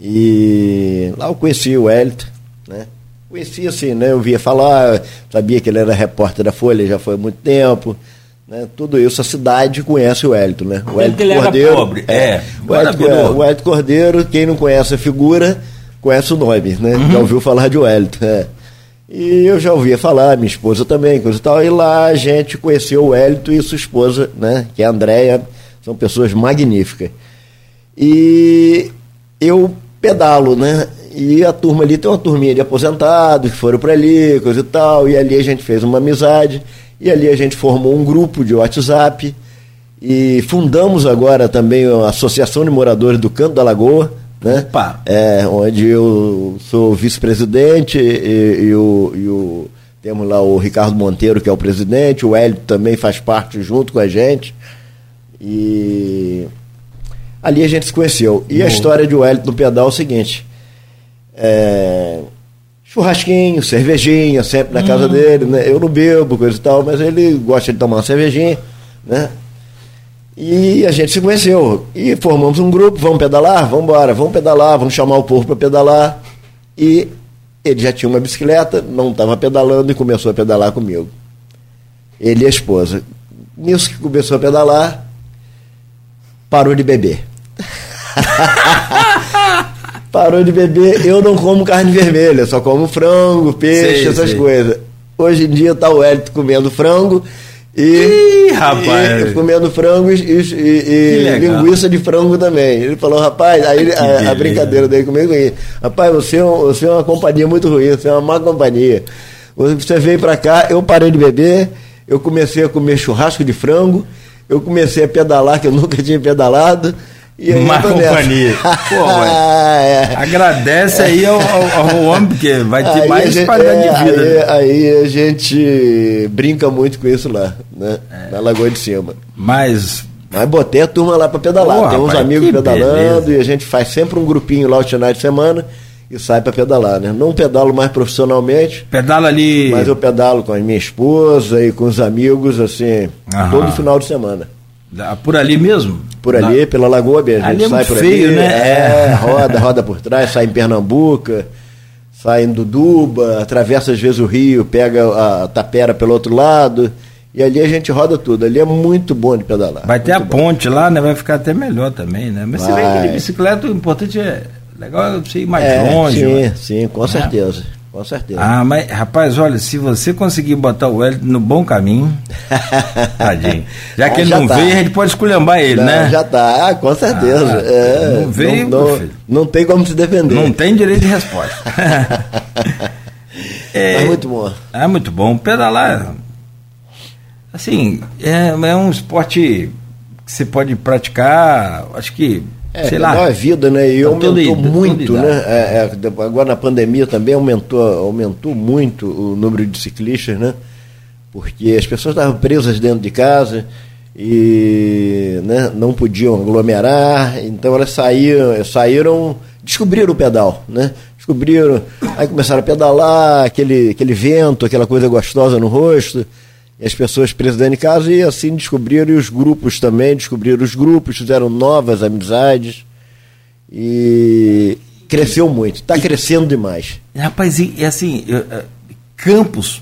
E lá eu conheci o Wellington, né? Conhecia assim, né? Eu via falar, sabia que ele era repórter da Folha já foi há muito tempo. Né? Tudo isso, a cidade conhece o Wellington, né? O ele Cordeiro. Pobre. É, é, o, Wellington, é, o Wellington Cordeiro, quem não conhece a figura, conhece o nome, né? Uhum. Já ouviu falar de Wellington. É. E eu já ouvia falar, minha esposa também, coisa e tal. E lá a gente conheceu o Wellington e sua esposa, né? Que é a Andréia, são pessoas magníficas. E eu pedalo, né? E a turma ali tem uma turminha de aposentados que foram para ali, coisa e tal, e ali a gente fez uma amizade, e ali a gente formou um grupo de WhatsApp, e fundamos agora também a Associação de Moradores do Canto da Lagoa, né? Opa. É, onde eu sou vice-presidente e, e, o, e o temos lá o Ricardo Monteiro, que é o presidente, o Hélio também faz parte junto com a gente. E ali a gente se conheceu. E Bom. a história de Hélio no pedal é o seguinte: é, churrasquinho, cervejinha, sempre na casa hum. dele, né? Eu não bebo, coisa e tal, mas ele gosta de tomar uma cervejinha, né? E a gente se conheceu. E formamos um grupo, vamos pedalar? Vamos embora, vamos pedalar, vamos chamar o povo para pedalar. E ele já tinha uma bicicleta, não estava pedalando e começou a pedalar comigo. Ele e a esposa. Nisso que começou a pedalar, parou de beber. [LAUGHS] parou de beber, eu não como carne vermelha, só como frango, peixe, sei, essas sei. coisas. Hoje em dia tá o Hélito comendo frango e, Ih, rapaz. E, comendo frango e, e, e linguiça de frango também. Ele falou, rapaz, aí a, a, brincadeira dele comigo é rapaz, você é, você é uma companhia muito ruim, você é uma má companhia. Você veio para cá, eu parei de beber, eu comecei a comer churrasco de frango, eu comecei a pedalar, que eu nunca tinha pedalado. E aí Má companhia. [LAUGHS] Pô, é. Agradece aí ao, ao, ao, homem, porque vai ter aí mais gente, qualidade é, de vida. Aí, né? aí, a gente brinca muito com isso lá, né? É. Na Lagoa de Cima. Mas. Mas botei a turma lá para pedalar. Tem uns rapaz, amigos pedalando beleza. e a gente faz sempre um grupinho lá o final de semana e sai para pedalar, né? Não pedalo mais profissionalmente. Pedala ali. Mas eu pedalo com a minha esposa e com os amigos, assim, Aham. todo final de semana. Por ali mesmo? Por ali, Na... pela Lagoa mesmo. Ali é sai por feio, ali, né? É, é, [LAUGHS] roda, roda por trás, sai em Pernambuco, sai em Duduba, atravessa às vezes o rio, pega a tapera pelo outro lado. E ali a gente roda tudo. Ali é muito bom de pedalar. Vai ter a ponte lá, né? Vai ficar até melhor também, né? Mas Vai. você vê que de bicicleta, o importante é. Legal você ir mais é, longe. Sim, mas... sim, com certeza. Com certeza. Ah, mas, rapaz, olha, se você conseguir botar o Wellington no bom caminho, [LAUGHS] tadinho. Já que ah, ele já não tá. veio, a gente pode esculhambar ele, não, né? Já tá, ah, com certeza. Ah, é, não veio, não, não, não, tem como se defender. Não tem direito de resposta. [LAUGHS] é, mas muito bom. É muito bom. Pedalar, assim, é, é um esporte que você pode praticar, acho que é, sei lá. É vida, né? E aumentou muito, né? É, é, agora na pandemia também aumentou, aumentou muito o número de ciclistas, né? Porque as pessoas estavam presas dentro de casa e né, não podiam aglomerar, então elas saíram, saíram, descobriram o pedal, né? Descobriram, aí começaram a pedalar, aquele, aquele vento, aquela coisa gostosa no rosto as pessoas presas dentro de casa e assim descobriram, e os grupos também descobriram os grupos, fizeram novas amizades e cresceu muito, está crescendo demais. Rapaz, e, e assim, eu, uh, Campos,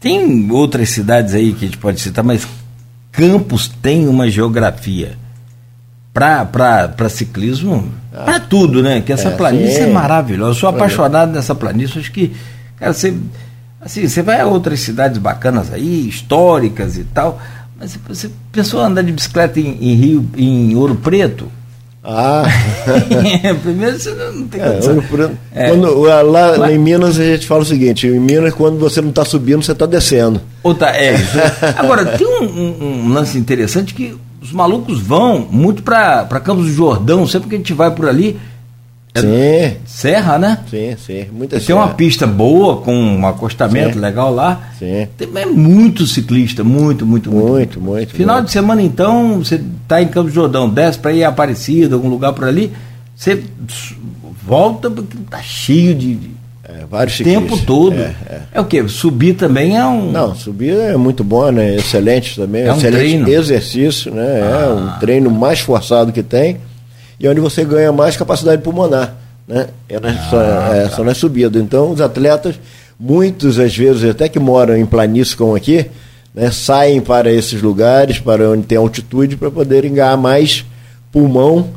Tem outras cidades aí que a gente pode citar, mas Campos tem uma geografia para ciclismo, ah. para tudo, né? Que essa é, planície sim. é maravilhosa. Eu sou apaixonado nessa planície. Acho que, cara, você, assim, você vai a outras cidades bacanas aí, históricas e tal, mas você pensou andar de bicicleta em, em Rio, em Ouro Preto? Ah! [LAUGHS] Primeiro você não tem é, é. Quando, lá, lá, em Minas a gente fala o seguinte: em Minas, quando você não está subindo, você está descendo. Ou tá, é. [LAUGHS] Agora, tem um, um, um, lance interessante que os malucos vão muito para Campos do Jordão, sempre que a gente vai por ali. É sim. Serra, né? Sim, sim. Muita Tem uma pista boa, com um acostamento sim. legal lá. Sim. Tem, é muito ciclista, muito, muito, muito. Muito, muito. Final muito. de semana, então, você está em Campos Jordão, desce para ir a Aparecida, algum lugar por ali, você volta porque tá cheio de é, vários tempo todo. É, é. é, o que? Subir também é um. Não, subir é muito bom, né? Excelente também. É um excelente treino. exercício, né? Ah. É um treino mais forçado que tem e onde você ganha mais capacidade pulmonar. Né? É na, ah, só, é, tá. só na subida. Então, os atletas, muitos às vezes, até que moram em planícies como aqui, né, saem para esses lugares, para onde tem altitude, para poderem ganhar mais pulmão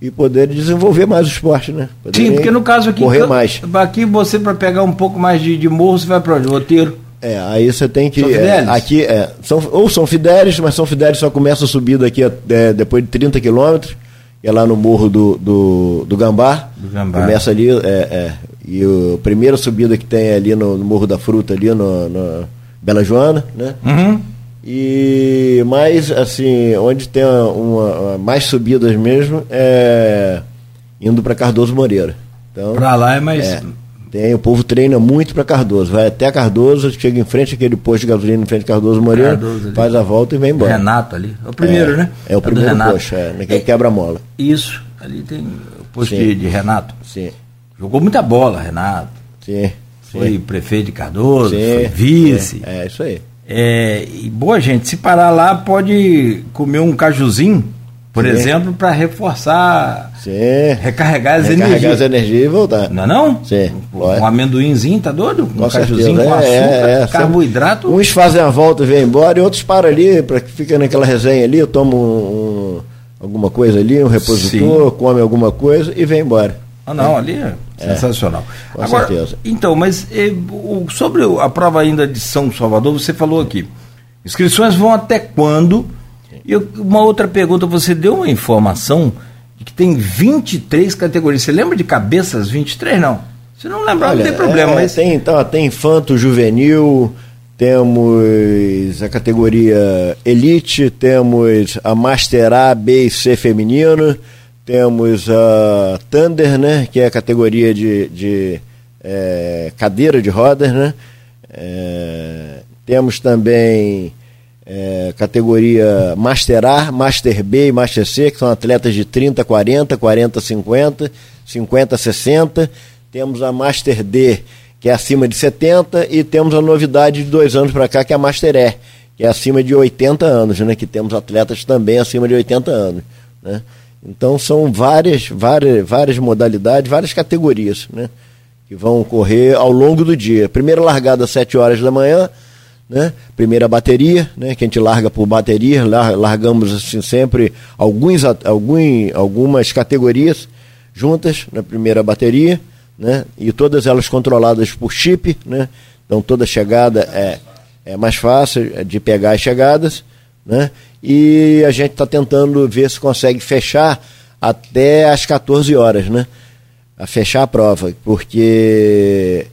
e poder desenvolver mais o esporte, né? Sim, porque no caso aqui, correr mais. aqui você para pegar um pouco mais de, de morro, você vai para onde? Roteiro. É, aí você tem que. São é, aqui é, são, ou são Fidélis, mas São Fidélis só começa a subir daqui é, depois de 30 quilômetros, é lá no morro do, do, do Gambá. Do Gambá. Começa ali, é, é, e a primeira subida que tem ali no, no Morro da Fruta, ali no, no Bela Joana, né? Uhum. E mais assim, onde tem uma, uma, mais subidas mesmo é indo para Cardoso Moreira. Então, para lá é mais. É, tem, o povo treina muito para Cardoso. Vai até Cardoso, chega em frente àquele posto de gasolina em frente a Cardoso Moreira, faz a volta e vem embora. Renato ali. É o primeiro, é, né? É o primeiro posto, é, naquele é, quebra-mola. Isso, ali tem o posto de, de, Renato. Sim. Jogou muita bola, Renato. Sim. Foi sim. prefeito de Cardoso, foi vice. É, é isso aí. É, e boa gente, se parar lá pode comer um cajuzinho, por Sim. exemplo, para reforçar, Sim. recarregar as recarregar energias. as energias e voltar. Não é não? Sim. Um, um amendoinzinho, tá doido? Com um cajuzinho com é, açúcar, é, é, carboidrato. Uns fazem a volta e vêm embora e outros param ali, que fica naquela resenha ali, eu tomo um, um, alguma coisa ali, um repositor, Sim. come alguma coisa e vem embora. Ah, não, ali é, é sensacional. Com Agora, certeza. Então, mas eh, sobre a prova ainda de São Salvador, você falou aqui. Inscrições vão até quando? E uma outra pergunta, você deu uma informação de que tem 23 categorias. Você lembra de cabeças 23? Não. Se não lembrar, Olha, não tem problema. É, mas... Tem, então, tem infanto juvenil, temos a categoria Elite, temos a Master A, B e C feminino temos a Thunder, né, que é a categoria de, de é, cadeira de rodas, né? É, temos também é, categoria Master A, Master B e Master C, que são atletas de 30, 40, 40, 50, 50, 60. Temos a Master D, que é acima de 70, e temos a novidade de dois anos para cá, que é a Master E, que é acima de 80 anos, né? Que temos atletas também acima de 80 anos, né? Então são várias, várias, várias modalidades, várias categorias, né? Que vão ocorrer ao longo do dia. Primeira largada às 7 horas da manhã, né? Primeira bateria, né? Que a gente larga por bateria, largamos assim sempre alguns, algum, algumas categorias juntas na primeira bateria, né? E todas elas controladas por chip, né? Então toda chegada é, é mais fácil de pegar as chegadas, né? e a gente está tentando ver se consegue fechar até às 14 horas, né? A fechar a prova, porque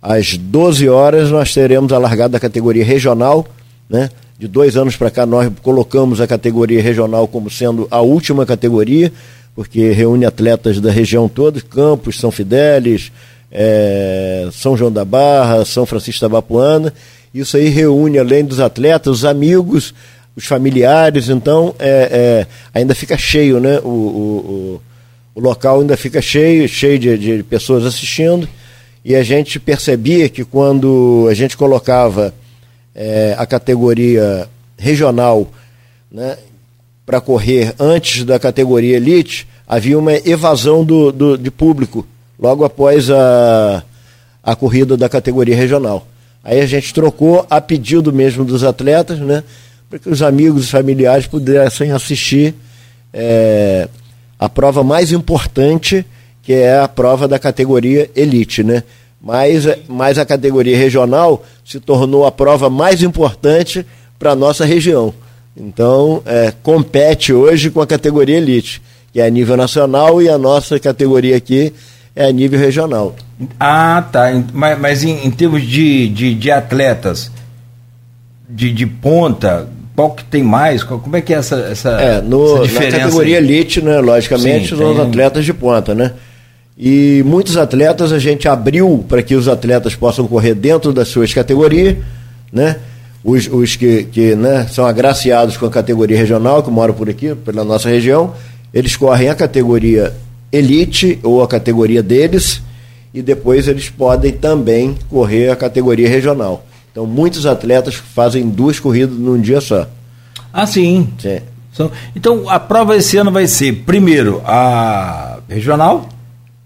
às 12 horas nós teremos a largada da categoria regional, né? De dois anos para cá nós colocamos a categoria regional como sendo a última categoria, porque reúne atletas da região toda, Campos, São Fidélis, é, São João da Barra, São Francisco da Bapuana. Isso aí reúne, além dos atletas, os amigos, os familiares, então é, é, ainda fica cheio, né? O, o, o, local ainda fica cheio, cheio de, de, pessoas assistindo, e a gente percebia que quando a gente colocava é, a categoria regional né, para correr antes da categoria elite, havia uma evasão do, do, de público logo após a, a corrida da categoria regional. Aí a gente trocou a pedido mesmo dos atletas, né? Para que os amigos e familiares pudessem assistir é, a prova mais importante, que é a prova da categoria Elite, né? Mas, mas a categoria regional se tornou a prova mais importante para a nossa região. Então, é, compete hoje com a categoria Elite, que é a nível nacional, e a nossa categoria aqui é a nível regional. Ah, tá. Mas, mas em, em, termos de, de, de atletas de, de ponta, qual que tem mais? Como é que é essa, essa, é, no, essa diferença? Na categoria aí? elite, né, logicamente, Sim, são os atletas de ponta, né? E muitos atletas a gente abriu para que os atletas possam correr dentro das suas categorias, né? Os, os que, que né, são agraciados com a categoria regional, que moram por aqui, pela nossa região, eles correm a categoria elite ou a categoria deles, e depois eles podem também correr a categoria regional. Então, muitos atletas fazem duas corridas num dia só. Ah, sim. sim. Então, a prova esse ano vai ser, primeiro, a regional,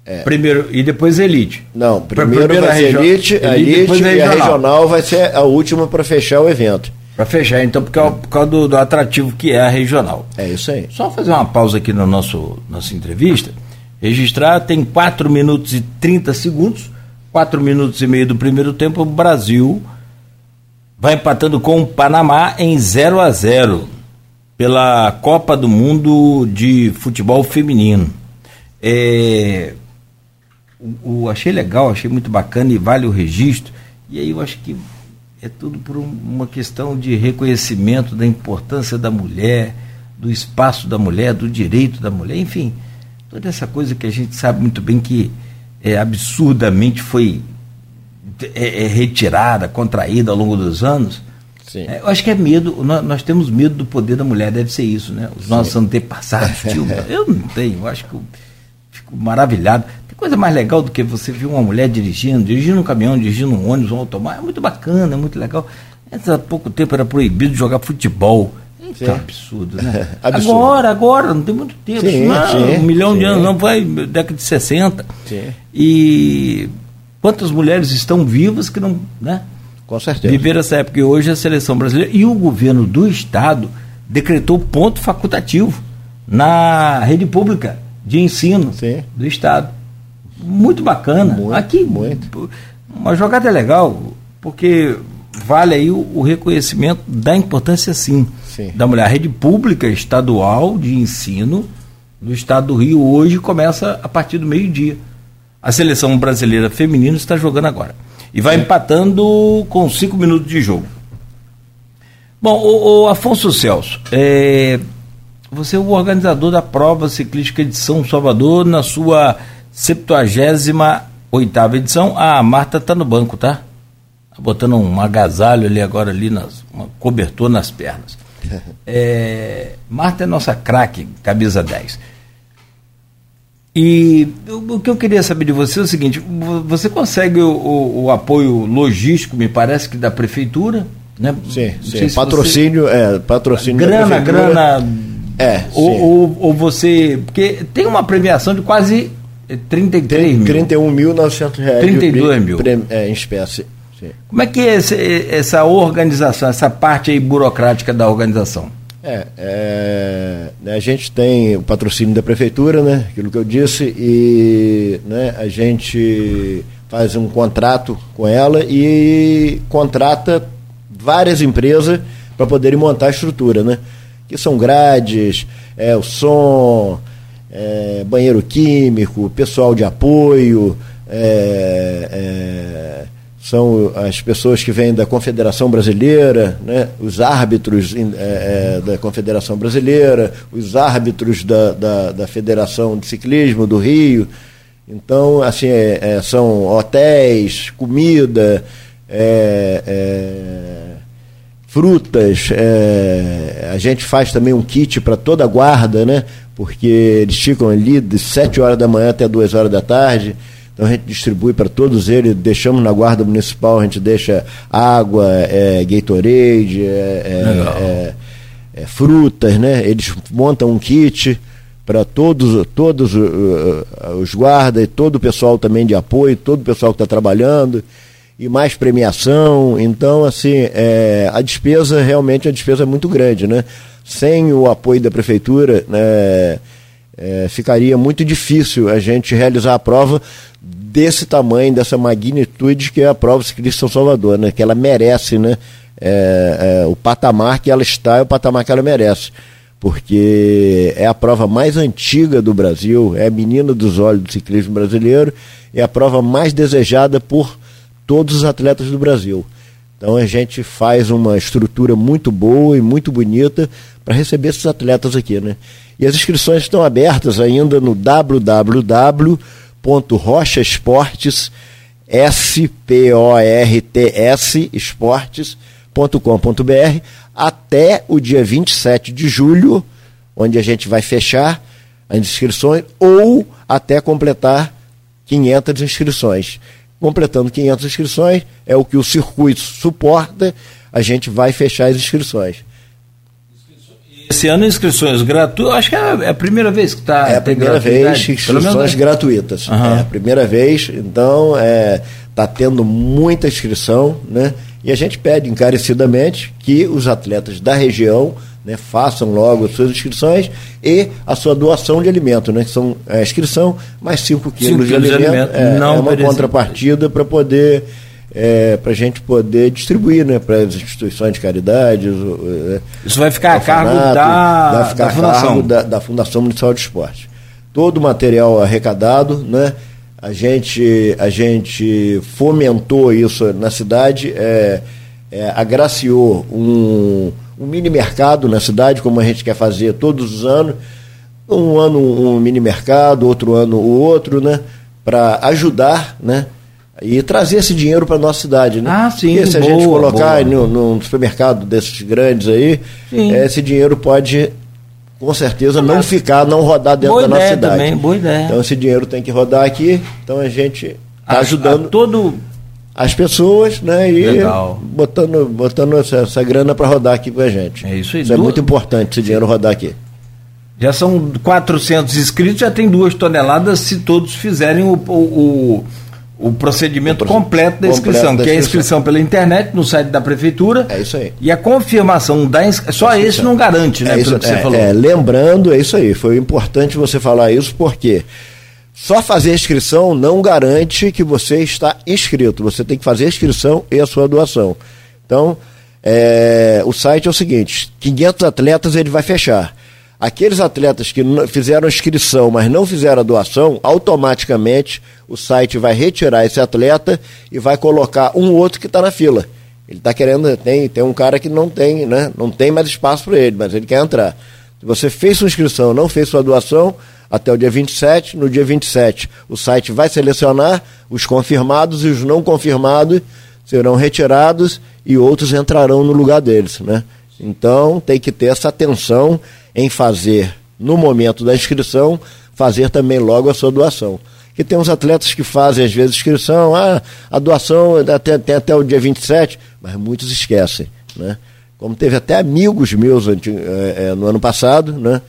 é. primeiro e depois elite. Não, primeiro vai ser elite, elite, elite e a regional vai ser a última para fechar o evento. Para fechar, então, por causa, por causa do, do, atrativo que é a regional. É isso aí. Só fazer uma pausa aqui na no nosso, nossa entrevista. Registrar tem 4 minutos e 30 segundos, 4 minutos e meio do primeiro tempo, o Brasil vai empatando com o Panamá em 0 a 0 pela Copa do Mundo de Futebol Feminino. É, o, o, achei legal, achei muito bacana e vale o registro. E aí eu acho que é tudo por um, uma questão de reconhecimento da importância da mulher, do espaço da mulher, do direito da mulher, enfim, toda essa coisa que a gente sabe muito bem que é, absurdamente foi é, é retirada, contraída ao longo dos anos. É, eu acho que é medo, nós, nós, temos medo do poder da mulher, deve ser isso, né? Os Sim. nossos antepassados, tio, [LAUGHS] eu não tenho, eu acho que fico maravilhado. Tem coisa mais legal do que você ver uma mulher dirigindo, dirigindo um caminhão, dirigindo um ônibus, um automóvel, é muito bacana, é muito legal. Antes, há pouco tempo era proibido jogar futebol. Então, é absurdo, né? [LAUGHS] absurdo. Agora, agora, não tem muito tempo. Sim, não, sim, um milhão sim. de anos, não vai, década de 60. E quantas mulheres estão vivas que não. Né? Com certeza. Viveram essa época. E hoje a seleção brasileira e o governo do Estado decretou ponto facultativo na rede pública de ensino do Estado. Muito bacana. Muito, Aqui, muito. uma jogada legal, porque vale aí o, o reconhecimento da importância, sim, sim, da mulher. A rede pública estadual de ensino do estado do Rio hoje começa a partir do meio-dia. A seleção brasileira feminina está jogando agora. E vai é. empatando com cinco minutos de jogo. Bom, o, o Afonso Celso, é, você é o organizador da prova ciclística de São Salvador na sua 78 oitava edição. Ah, a Marta está no banco, tá? Tá botando um agasalho ali agora, ali, nas, uma cobertor nas pernas. [LAUGHS] É, Marta é nossa craque, camisa 10. E o, o, que eu queria saber de você é o seguinte: você consegue o, o, o apoio logístico, me parece que da prefeitura? Né? Sim, sim. patrocínio, você... é, patrocínio grana, grana. É, ou, ou, ou, você. Porque tem uma premiação de quase 33 mil. 31.900 reais. 32 mil. É, em espécie. Como é que é esse, essa organização, essa parte aí burocrática da organização? É, é né, a gente tem o patrocínio da prefeitura, né, aquilo que eu disse, e né, a gente faz um contrato com ela e contrata várias empresas para poderem montar a estrutura, né? Que são grades, é, o som, é, banheiro químico, pessoal de apoio, é, é são as pessoas que vêm da Confederação Brasileira, né, os árbitros é, é, da Confederação Brasileira, os árbitros da, da, da, Federação de Ciclismo do Rio. Então, assim, é, é são hotéis, comida, é, é, frutas. a gente faz também um kit para toda a guarda, né? Porque eles ficam ali de 7 horas da manhã até 2 horas da tarde. Então a gente distribui para todos eles, deixamos na guarda municipal, a gente deixa água, é, Gatorade, é, é, é, é frutas, né? Eles montam um kit para todos, todos uh, uh, os guardas e todo o pessoal também de apoio, todo o pessoal que está trabalhando. E mais premiação. Então, assim, é, a despesa realmente a despesa é muito grande, né? Sem o apoio da prefeitura, né, é, ficaria muito difícil a gente realizar a prova desse tamanho, dessa magnitude que é a prova ciclista São Salvador, né? Que ela merece, né? É, é, o patamar que ela está é o patamar que ela merece. Porque é a prova mais antiga do Brasil, é a menina dos olhos do ciclismo brasileiro, é a prova mais desejada por todos os atletas do Brasil. Então a gente faz uma estrutura muito boa e muito bonita para receber esses atletas aqui, né? E as inscrições estão abertas ainda no www.rochaesportes, S-P-O-R-T-S, esportes.com.br, até o dia 27 de julho, onde a gente vai fechar as inscrições, ou até completar 500 inscrições completando 500 inscrições, é o que o circuito suporta, a gente vai fechar as inscrições. Esse ano inscrições gratuitas, acho que é a primeira vez que está. É a primeira vez, inscrições gratuitas. Uhum. É a primeira vez, então está é, tá tendo muita inscrição, né? E a gente pede encarecidamente que os atletas da região né, façam logo as suas inscrições e a sua doação de alimento, né, que são a inscrição mais 5 quilos, de, alimento, de alimento. É, não é uma contrapartida para poder é, para a gente poder distribuir né, para as instituições de caridade. É, Isso vai ficar a cargo da, vai ficar da a Fundação. cargo da, da Fundação Municipal de Esporte. Todo o material arrecadado, né, a gente, a gente fomentou isso na cidade, é, é, agraciou um um mini mercado na cidade, como a gente quer fazer todos os anos. Um ano um mini mercado, outro ano o outro, né? Para ajudar, né? E trazer esse dinheiro para nossa cidade, né? Ah, sim. Porque se boa, a gente colocar no, no, supermercado desses grandes aí, é, esse dinheiro pode com certeza não ficar, não rodar dentro boa da nossa cidade. Também, boa ideia. Então esse dinheiro tem que rodar aqui, então a gente está ajudando. A todo as pessoas, né? E Legal. botando, botando essa, essa grana para rodar aqui com a gente. É isso aí. Isso é muito importante, esse dinheiro rodar aqui. Já são 400 inscritos, já tem duas toneladas se todos fizerem o, o, o, o procedimento o completo da inscrição, completo da que é a inscrição pela internet, no site da prefeitura. É isso aí. E a confirmação da inscrição. Só esse não garante, né? É isso, é, é, lembrando, é isso aí. Foi importante você falar isso, porque quê? Só fazer a inscrição não garante que você está inscrito. Você tem que fazer a inscrição e a sua doação. Então, é, o site é o seguinte: 500 atletas ele vai fechar. Aqueles atletas que fizeram inscrição, mas não fizeram a doação, automaticamente o site vai retirar esse atleta e vai colocar um outro que está na fila. Ele está querendo, tem, tem um cara que não tem, né? Não tem mais espaço para ele, mas ele quer entrar. Se você fez sua inscrição, não fez sua doação, até o dia 27. No dia 27, o site vai selecionar os confirmados e os não confirmados serão retirados e outros entrarão no lugar deles, né? Então, tem que ter essa atenção em fazer, no momento da inscrição, fazer também logo a sua doação. Que tem uns atletas que fazem, às vezes, inscrição, ah, a doação até, tem até o dia 27, mas muitos esquecem, né? Como teve até amigos meus é, é, no ano passado, né?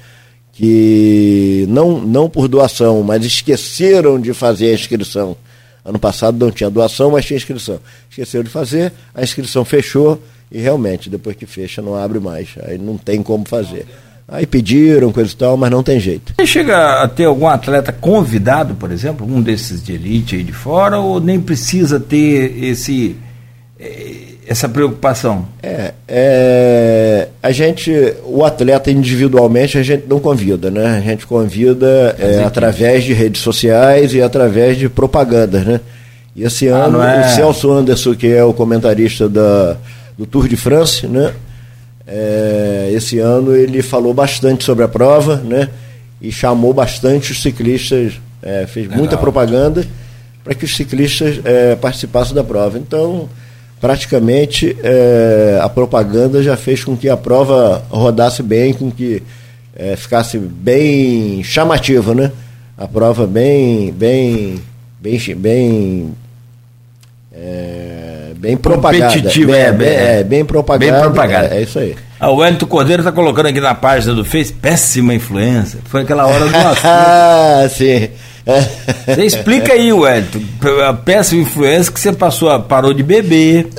que não, não por doação, mas esqueceram de fazer a inscrição. Ano passado não tinha doação, mas tinha inscrição. Esqueceram de fazer, a inscrição fechou e realmente, depois que fecha, não abre mais. Aí não tem como fazer. Aí pediram, coisa e tal, mas não tem jeito. Você chega a ter algum atleta convidado, por exemplo, um desses de elite aí de fora, ou nem precisa ter esse eh, essa preocupação? É, é, a gente, o atleta individualmente a gente não convida, né? A gente convida é, através de redes sociais e através de propagandas, né? E esse ah, ano é... o Celso Anderson, que é o comentarista da, do Tour de France, né? É, esse ano ele falou bastante sobre a prova, né? E chamou bastante os ciclistas, é, fez Legal. muita propaganda para que os ciclistas é, participassem da prova. Então praticamente é, a propaganda já fez com que a prova rodasse bem, com que é, ficasse bem chamativa, né? A prova bem, bem, bem, bem, é, bem propagada. Competitiva, bem, é, bem, é, bem propagada. Bem propagada. É, é isso aí. Ah, o Wellington Cordeiro está colocando aqui na página do Face, péssima influência. Foi aquela hora do [LAUGHS] Ah, sim. Você explica aí, Wellington, a péssima influência que você passou, parou de beber. [LAUGHS]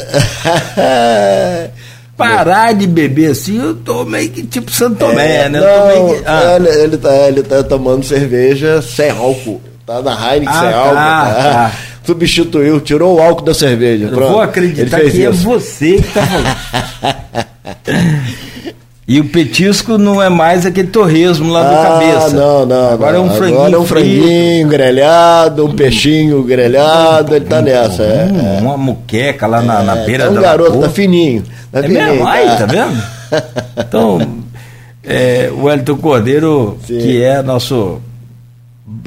Parar de beber assim, eu tô meio que tipo Santo Tomé, É, né? Não, Que, ah. ele, ele tá, ele tá tomando cerveja sem álcool. Tá na Heineken Ah, sem tá, álcool. Tá. tá. [LAUGHS] Substituiu, tirou o álcool da cerveja. Eu Pronto. vou acreditar que é isso. você que tá falando. [LAUGHS] e o petisco não é mais aquele torresmo lá do ah, cabeça. Não, não. Agora não. é um franguinho. Agora é um franguinho grelhado, um peixinho grelhado, ele tá nessa. É, Hum, Uma muqueca lá na, na é, beira tá um da garoto, lagoa. tá fininho. Tá É fininho, mesmo? Aí, tá vendo? [LAUGHS] Então, é, o Wellington Cordeiro, Sim. que é nosso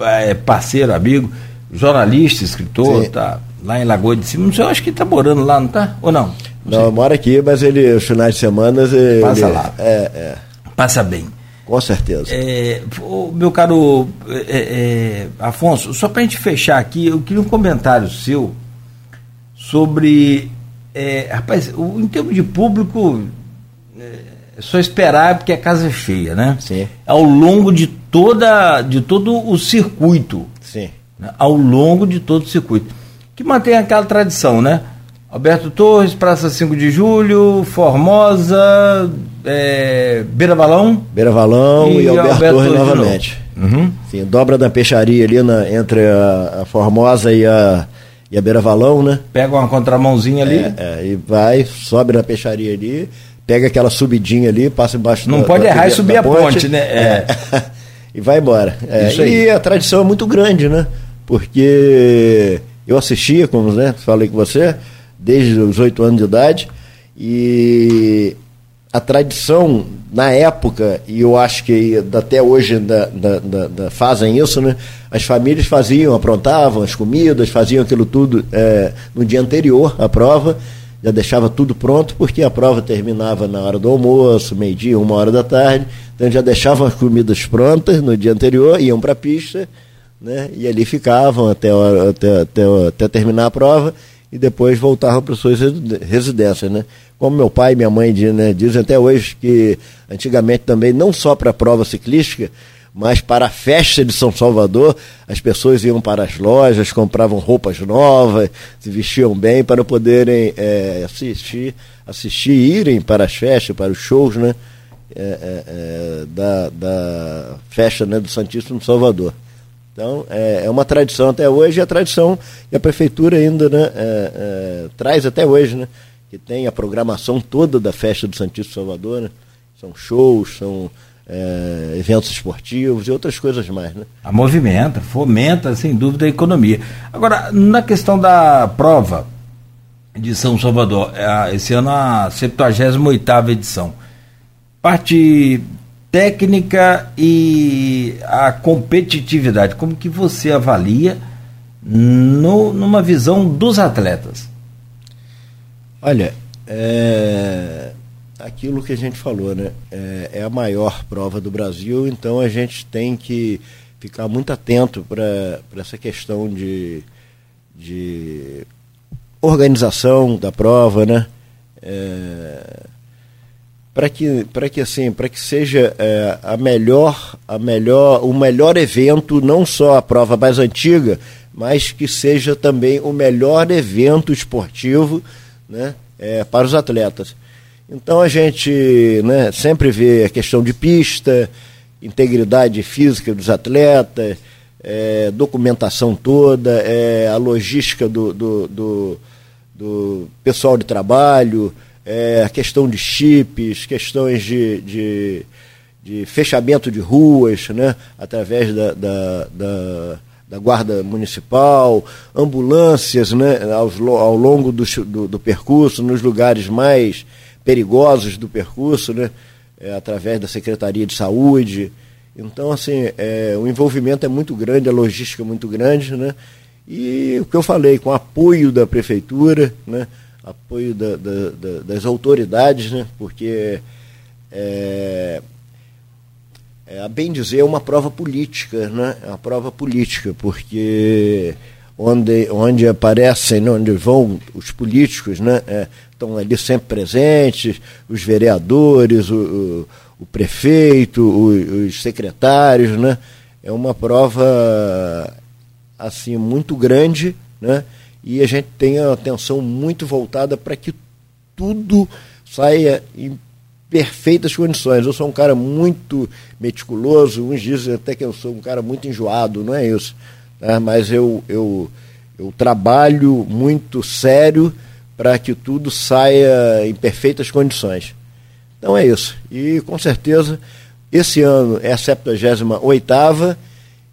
é, parceiro, amigo, jornalista, escritor, Sim. tá lá em Lagoa de Cima. Não sei, eu acho que ele tá morando lá, não tá? Ou não? Não, mora aqui, mas ele, os finais de semana. Ele, Passa lá. É, é, Passa bem. com certeza. É, meu caro é, é, Afonso, só para a gente fechar aqui, eu queria um comentário seu sobre. é, rapaz, o, em termos de público, é, é só esperar porque a casa é cheia, né? Sim. Ao longo de, toda, de todo o circuito. Sim. né? Ao longo de todo o circuito. Que mantém aquela tradição, né? Alberto Torres, Praça 5 de Julho, Formosa, é, Beira Balão. Beira Valão e, Alberto, Torres Torres novamente. Uhum. Sim, dobra da peixaria ali na, entre a, a Formosa e a, e a Beira Valão, né? Pega uma contramãozinha ali. É, é, e vai, sobe na peixaria ali, pega aquela subidinha ali, passa embaixo Não da- pode da- errar e da subir a ponte, né? É. É. [LAUGHS] e vai embora. É, e a tradição é muito grande, né? Porque eu assistia, como né, falei com você, desde os oito anos de idade, e a tradição na época, e eu acho que até hoje ainda fazem isso, né? As famílias faziam, aprontavam as comidas, faziam aquilo tudo é, no dia anterior à prova, já deixava tudo pronto, porque a prova terminava na hora do almoço, meio-dia, uma hora da tarde, então já deixavam as comidas prontas no dia anterior, iam para a pista, né? E ali ficavam até, hora- até, até, até terminar a prova e depois voltavam para suas residências, né? Como meu pai e minha mãe né, dizem até hoje que antigamente também não só para a prova ciclística, mas para a festa de São Salvador, as pessoas iam para as lojas, compravam roupas novas, se vestiam bem para poderem eh, assistir, assistir, irem para as festas, para os shows, né? eh, eh, eh, da, da festa né, do Santíssimo Salvador. Então, é, é uma tradição até hoje, e a tradição que a prefeitura ainda né, é, é, traz até hoje, né? Que tem a programação toda da festa do Santíssimo Salvador, né? São shows, são é, eventos esportivos e outras coisas mais, né? A movimenta, fomenta, sem dúvida, a economia. Agora, na questão da prova de São Salvador, é esse ano a 78 edição. Parte técnica e a competitividade, como que você avalia no- numa visão dos atletas? Olha, é, aquilo que a gente falou, né? É, é a maior prova do Brasil, então a gente tem que ficar muito atento para essa questão de, de organização da prova, né? Para que para que assim para que seja é, a melhor a melhor o melhor evento não só a prova mais antiga mas que seja também o melhor evento esportivo né é, para os atletas. Então a gente né, sempre vê a questão de pista integridade física dos atletas é, documentação toda é, a logística do, do, do, do pessoal de trabalho é, questão de chips, questões de, de, de fechamento de ruas, né, através da, da, da, da guarda municipal, ambulâncias né, ao longo do, do, do percurso, nos lugares mais perigosos do percurso, né, é, através da Secretaria de Saúde. Então, assim, é, o envolvimento é muito grande, a logística é muito grande, né? E o que eu falei, com apoio da prefeitura, né? Apoio da- da- da- das autoridades, né? porque é, é, a bem dizer, é uma prova política, né? É uma prova política, porque onde, onde aparecem, né, onde vão os políticos, né? É, estão ali sempre presentes, os vereadores, o, o, o prefeito, o- os secretários, né? É uma prova assim muito grande, né? E a gente tem a atenção muito voltada para que tudo saia em perfeitas condições. Eu sou um cara muito meticuloso, uns dizem até que eu sou um cara muito enjoado, não é isso. Né? Mas eu, eu, eu trabalho muito sério para que tudo saia em perfeitas condições. Então é isso. E com certeza, esse ano é a 78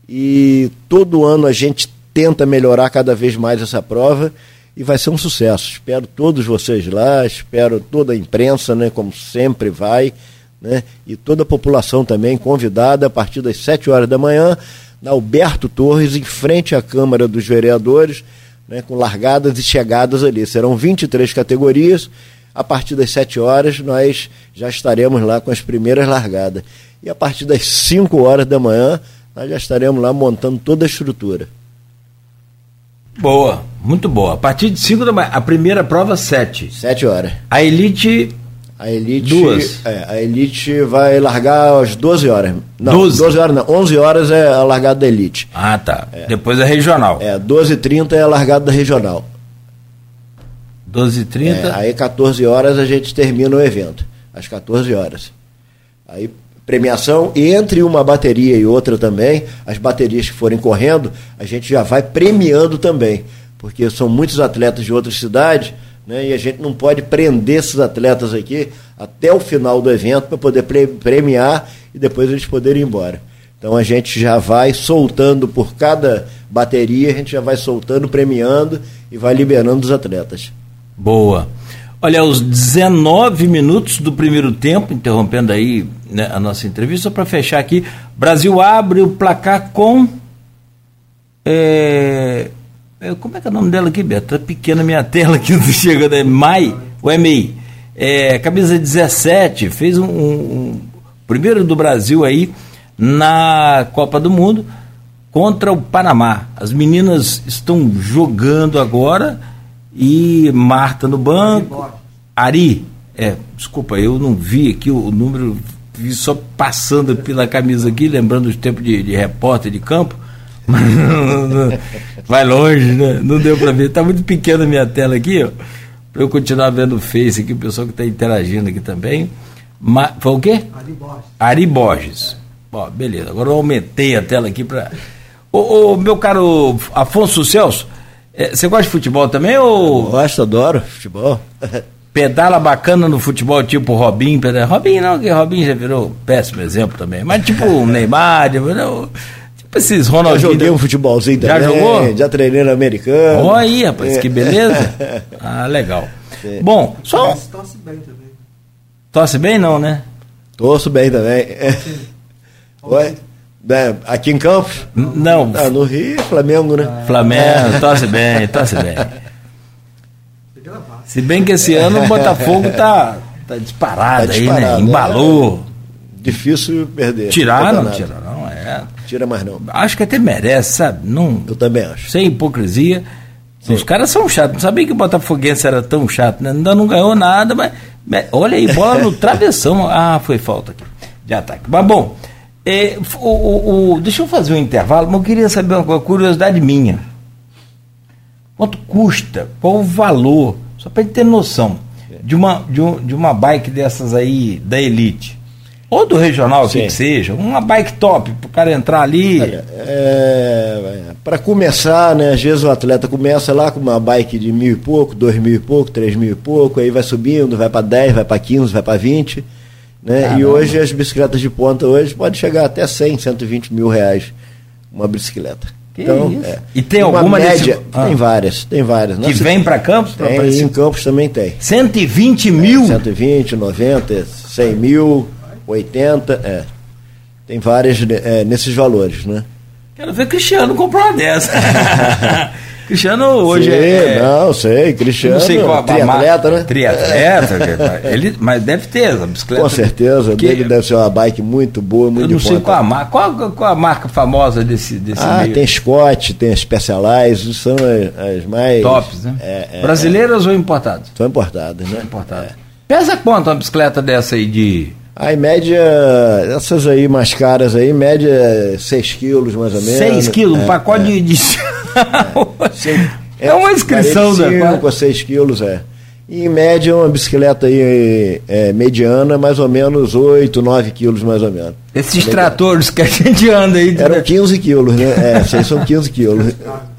e todo ano a gente tenta melhorar cada vez mais essa prova e vai ser um sucesso. Espero todos vocês lá, espero toda a imprensa, né, como sempre vai, né, e toda a população também convidada a partir das 7 horas da manhã, na Alberto Torres, em frente à Câmara dos Vereadores, né, com largadas e chegadas ali. Serão 23 categorias. A partir das 7 horas, nós já estaremos lá com as primeiras largadas. E a partir das 5 horas da manhã, nós já estaremos lá montando toda a estrutura. Boa, muito boa. A partir de 5 da manhã, a primeira prova 7. 7 horas. A Elite. A Elite. Duas. É, a Elite vai largar às 12 horas. Não, 12. 12 horas não. 11 horas é a largada da Elite. Ah, tá. Depois a regional. É, 12h30 é a largada da regional. 12h30. É, aí 14 horas a gente termina o evento. Às 14 horas. Aí premiação e entre uma bateria e outra também, as baterias que forem correndo, a gente já vai premiando também, porque são muitos atletas de outras cidades, né, e a gente não pode prender esses atletas aqui até o final do evento para poder pre premiar e depois eles poderem ir embora. Então a gente já vai soltando por cada bateria, a gente já vai soltando, premiando e vai liberando os atletas. Boa. Olha, aos 19 minutos do primeiro tempo, interrompendo aí né, a nossa entrevista, para fechar aqui, Brasil abre o placar com. É, é, como é que é o nome dela aqui, Beto? Tá pequena minha tela aqui, [LAUGHS] chegando, é Mai, o MEI. É, camisa 17, fez um, um primeiro do Brasil aí na Copa do Mundo contra o Panamá. As meninas estão jogando agora e Marta no banco. Ari, é, desculpa, eu não vi aqui o número, vi só passando pela camisa aqui, lembrando os tempos de, de repórter de campo. [LAUGHS] Vai longe, né? Não deu para ver. Está muito pequena a minha tela aqui, ó. Para eu continuar vendo o Face aqui, o pessoal que está interagindo aqui também. Ma, foi o quê? Ari Borges. Ari Borges. Ó, beleza. Agora eu aumentei a tela aqui para. Ô, ô, meu caro Afonso Celso, você gosta de futebol também ou. Gosto, adoro futebol. [LAUGHS] Pedala bacana no futebol, tipo Robinho. Pedala... Robinho não, que Robinho já virou péssimo exemplo também. Mas tipo o [LAUGHS] Neymar, tipo, tipo esses Ronaldinho. Já joguei um futebolzinho também. Já jogou? Já treinei no americano. Olha aí, rapaz, que beleza. [LAUGHS] Ah, legal. Sim. Bom, só. Mas torce bem também. Torce bem não, né? Torço bem também. Oi? É, aqui em Campos? Não. Ah, no Rio, Flamengo, né? Flamengo, torce bem, torce bem. Se bem que esse ano o Botafogo tá, tá disparado, tá aí, né? Embalou. É difícil perder. Tirar, não tira, não, é. Tira mais não. Acho que até merece, sabe? Não, Eu também acho. Sem hipocrisia. Sim. Os caras são chatos. Não sabia que o Botafoguense era tão chato, né? Ainda não ganhou nada, mas. Olha aí, bola no travessão. Ah, foi falta aqui. De ataque. Mas bom. É, o, o, o, deixa eu fazer um intervalo, mas eu queria saber uma curiosidade minha. Quanto custa? Qual o valor? Só para ter noção de uma, de, um, de uma bike dessas aí da Elite. Ou do regional, o que, que seja, uma bike top, para o cara entrar ali. É, para começar, né? Às vezes o atleta começa lá com uma bike de mil e pouco, dois mil e pouco, três mil e pouco, aí vai subindo, vai para 10, vai para 15, vai para 20 né? e hoje as bicicletas de ponta hoje pode chegar até 100, 120 mil reais uma bicicleta. Que então, é. E tem uma alguma média? Desse... Ah. Tem várias, tem várias. Que vem para Campos? Tem, pra em Campos também tem. 120 mil? É, 120, 90, 100 mil, 80, é. Tem várias é, nesses valores, né? Quero ver Cristiano comprar uma dessa. [LAUGHS] Cristiano hoje Sim, é. Não, sei, Cristiano. Não sei qual triatleta, né? Triatleta, [LAUGHS] ele, mas deve ter essa bicicleta. Com certeza, que, dele deve ser uma bike muito boa, muito Eu não sei qual a marca. Qual, qual a marca famosa desse, desse ah, meio? tem Scott, tem Specialized, são as, as mais. Tops, né? É, é, Brasileiras ou importadas? São importadas, né? Importadas. Pesa quanto uma bicicleta dessa aí de. A em média, essas aí mais caras aí, média 6 quilos mais ou menos. 6 quilos, é, um pacote é. de, é, é uma inscrição, né? 5 a 6 quilos, é. E, em média, uma bicicleta aí, é, mediana, mais ou menos 8, 9 quilos, mais ou menos. Esses é tratores que a gente anda aí. Eram 15 quilos, né? É, vocês são 15 quilos.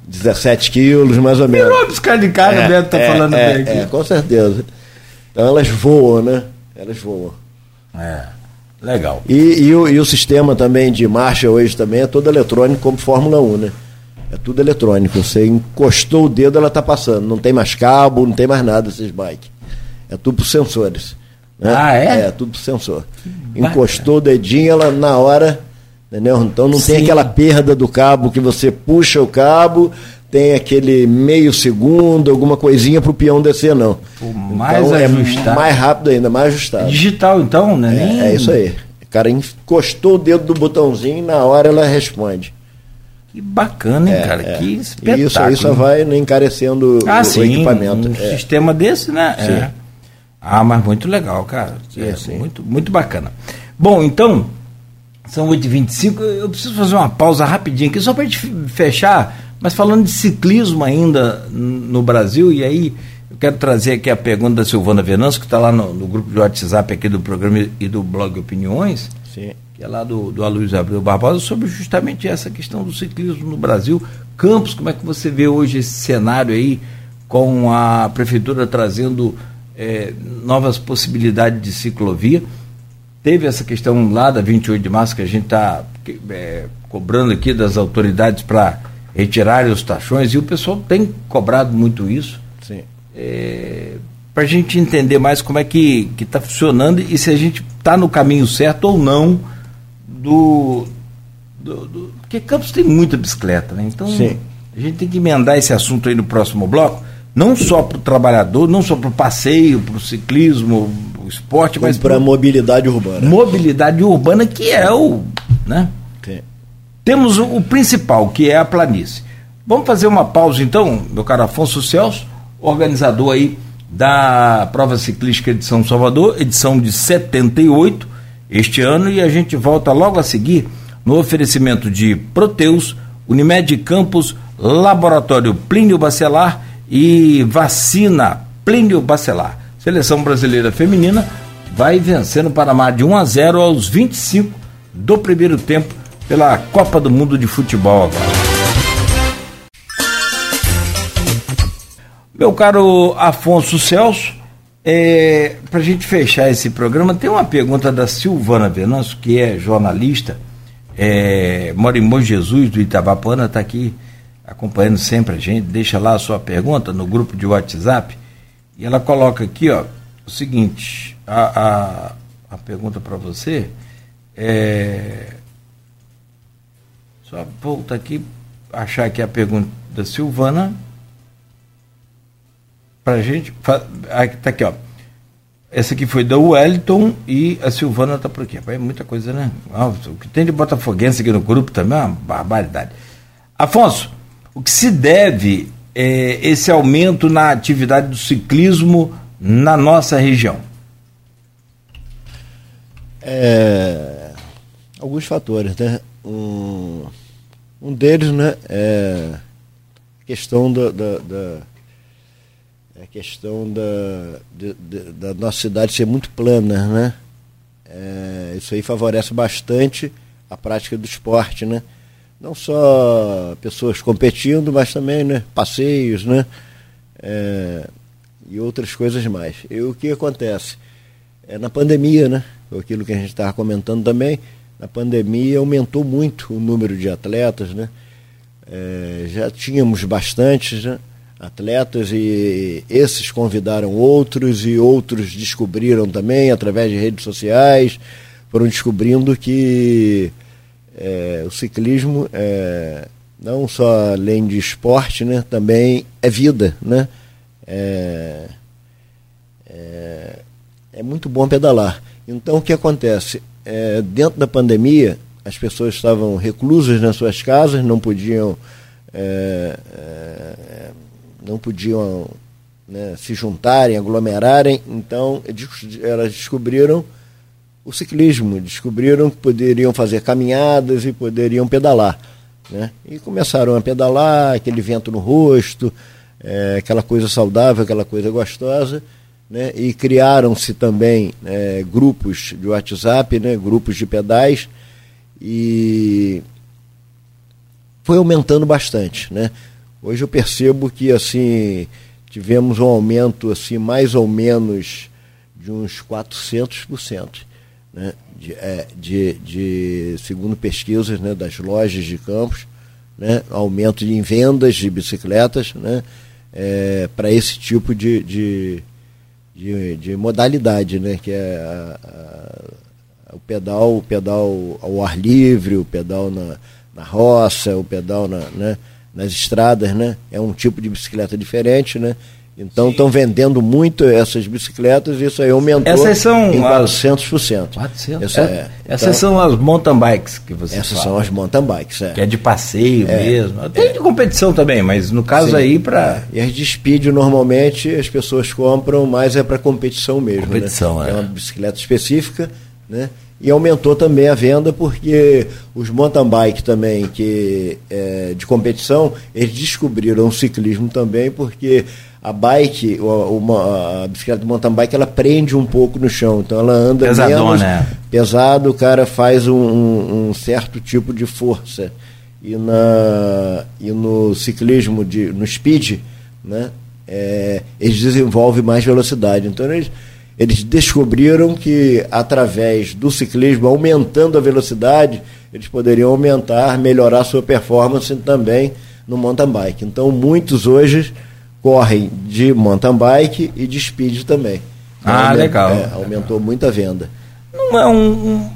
17 quilos, mais ou menos. Virou bicicleta de carga, é, o Beto tá é, falando é, bem aqui. É, com certeza. Então elas voam, né? Elas voam. É, legal. E, e, o, e o sistema também de marcha hoje também é todo eletrônico, como Fórmula 1, né? É tudo eletrônico. Você encostou o dedo, ela está passando. Não tem mais cabo, não tem mais nada esses bikes. É tudo por sensores. Né? Ah, é? É, tudo por sensor. Encostou o dedinho, ela na hora. Entendeu? Então não Sim. tem aquela perda do cabo que você puxa o cabo, tem aquele meio segundo, alguma coisinha para o peão descer, não. Pô, mais então, ajustado. É mais rápido ainda, mais ajustado. Digital, então, né? É, é isso aí. O cara encostou o dedo do botãozinho e na hora ela responde. Que bacana, hein, é, cara? É. Que espetáculo. Isso só vai encarecendo ah, o, sim, o equipamento. Um é. sistema desse, né? Sim. É. Ah, mas muito legal, cara. É, sim. Muito, muito bacana. Bom, então, são 8h25. Eu preciso fazer uma pausa rapidinho aqui, só para gente fechar, mas falando de ciclismo ainda no Brasil, e aí eu quero trazer aqui a pergunta da Silvana Venâncio, que está lá no, no, grupo de WhatsApp aqui do programa e do blog Opiniões. Sim que é lá do, do Aloysio Abreu Barbosa, sobre justamente essa questão do ciclismo no Brasil. Campos, como é que você vê hoje esse cenário aí, com a prefeitura trazendo é, novas possibilidades de ciclovia? Teve essa questão lá da 28 de março que a gente está é, cobrando aqui das autoridades para retirarem os taxões, e o pessoal tem cobrado muito isso. Sim. É, para a gente entender mais como é que está funcionando e se a gente está no caminho certo ou não do, do, do, Porque Campos tem muita bicicleta, né? Então Sim. a gente tem que emendar esse assunto aí no próximo bloco, não só para o trabalhador, não só para o passeio, para o ciclismo, o esporte, mas para a mobilidade urbana. Mobilidade urbana, que é o. Né? Sim. Temos o, o principal, que é a planície. Vamos fazer uma pausa então, meu caro Afonso Celso, organizador aí da prova ciclística de São Salvador, edição de 78 este ano e a gente volta logo a seguir no oferecimento de Proteus, Unimed Campos, Laboratório Plínio Bacelar e Vacina Plínio Bacelar. Seleção brasileira feminina vai vencendo o Panamá de 1 a 0 aos 25 do primeiro tempo pela Copa do Mundo de Futebol agora. Meu caro Afonso Celso, é, Para a gente fechar esse programa, tem uma pergunta da Silvana Venâncio, que é jornalista, é, mora em Bom Jesus, do Itabapana, está aqui acompanhando sempre a gente. Deixa lá a sua pergunta no grupo de WhatsApp. E ela coloca aqui ó, o seguinte: a, a, a pergunta para você é. Só volta aqui, achar aqui a pergunta da Silvana para gente. Está aqui, ó. Essa aqui foi da Wellington e a Silvana está por aqui. É muita coisa, né? Ah, o que tem de botafoguense aqui no grupo também é uma barbaridade. Afonso, o que se deve é esse aumento na atividade do ciclismo na nossa região? É, alguns fatores, né? Um, um deles, né, é a questão da, da, da a questão da, de, de, da nossa cidade ser muito plana, né? É, isso aí favorece bastante a prática do esporte, né? Não só pessoas competindo, mas também né, passeios, né? É, e outras coisas mais. E o que acontece? É, na pandemia, né? Aquilo que a gente estava comentando também, na pandemia aumentou muito o número de atletas, né? É, já tínhamos bastantes, né? Atletas e esses convidaram outros e outros descobriram também através de redes sociais, foram descobrindo que é, o ciclismo é, não só além de esporte, né, também é vida, né? É, é, é muito bom pedalar. Então o que acontece? É, dentro da pandemia, as pessoas estavam reclusas nas suas casas, não podiam é, é, não podiam né, se juntarem, aglomerarem, então elas descobriram o ciclismo, descobriram que poderiam fazer caminhadas e poderiam pedalar. Né? E começaram a pedalar, aquele vento no rosto, é, aquela coisa saudável, aquela coisa gostosa. Né? E criaram-se também é, grupos de WhatsApp, né? grupos de pedais, e foi aumentando bastante. Né? Hoje eu percebo que assim tivemos um aumento assim mais ou menos de uns 400%, né? de, é, de, de, segundo pesquisas né, das lojas de campos, né, aumento em vendas de bicicletas né, é, para esse tipo de, de, de, de, modalidade, né, que é a, a, o pedal, o pedal ao ar livre, o pedal na, na roça, o pedal na, né, nas estradas, né? É um tipo de bicicleta diferente, né? Então estão vendendo muito essas bicicletas e isso aí aumentou essas são em 400%. 400%? Essa, é, essas então, são as mountain bikes que você Essas fala. são as mountain bikes, é. Que é de passeio é, mesmo. Tem é. de competição também, mas no caso Sim, aí para... É. E as de speed normalmente as pessoas compram, mas é para competição mesmo. Né? Competição, né? é. É uma bicicleta específica, né? E aumentou também a venda porque os mountain bike também que é, de competição eles descobriram o ciclismo também porque a bike, uma, a bicicleta de mountain bike, ela prende um pouco no chão, então ela anda Pesadona, menos né? pesado, o cara faz um, um, certo tipo de força. E, na, e no ciclismo, de, no speed, né, é, eles desenvolvem mais velocidade. Então eles, eles descobriram que através do ciclismo, aumentando a velocidade, eles poderiam aumentar, melhorar sua performance também no mountain bike. Então muitos hoje correm de mountain bike e de speed também. Ah, Aument, legal. É, aumentou muito a venda. Não é um, um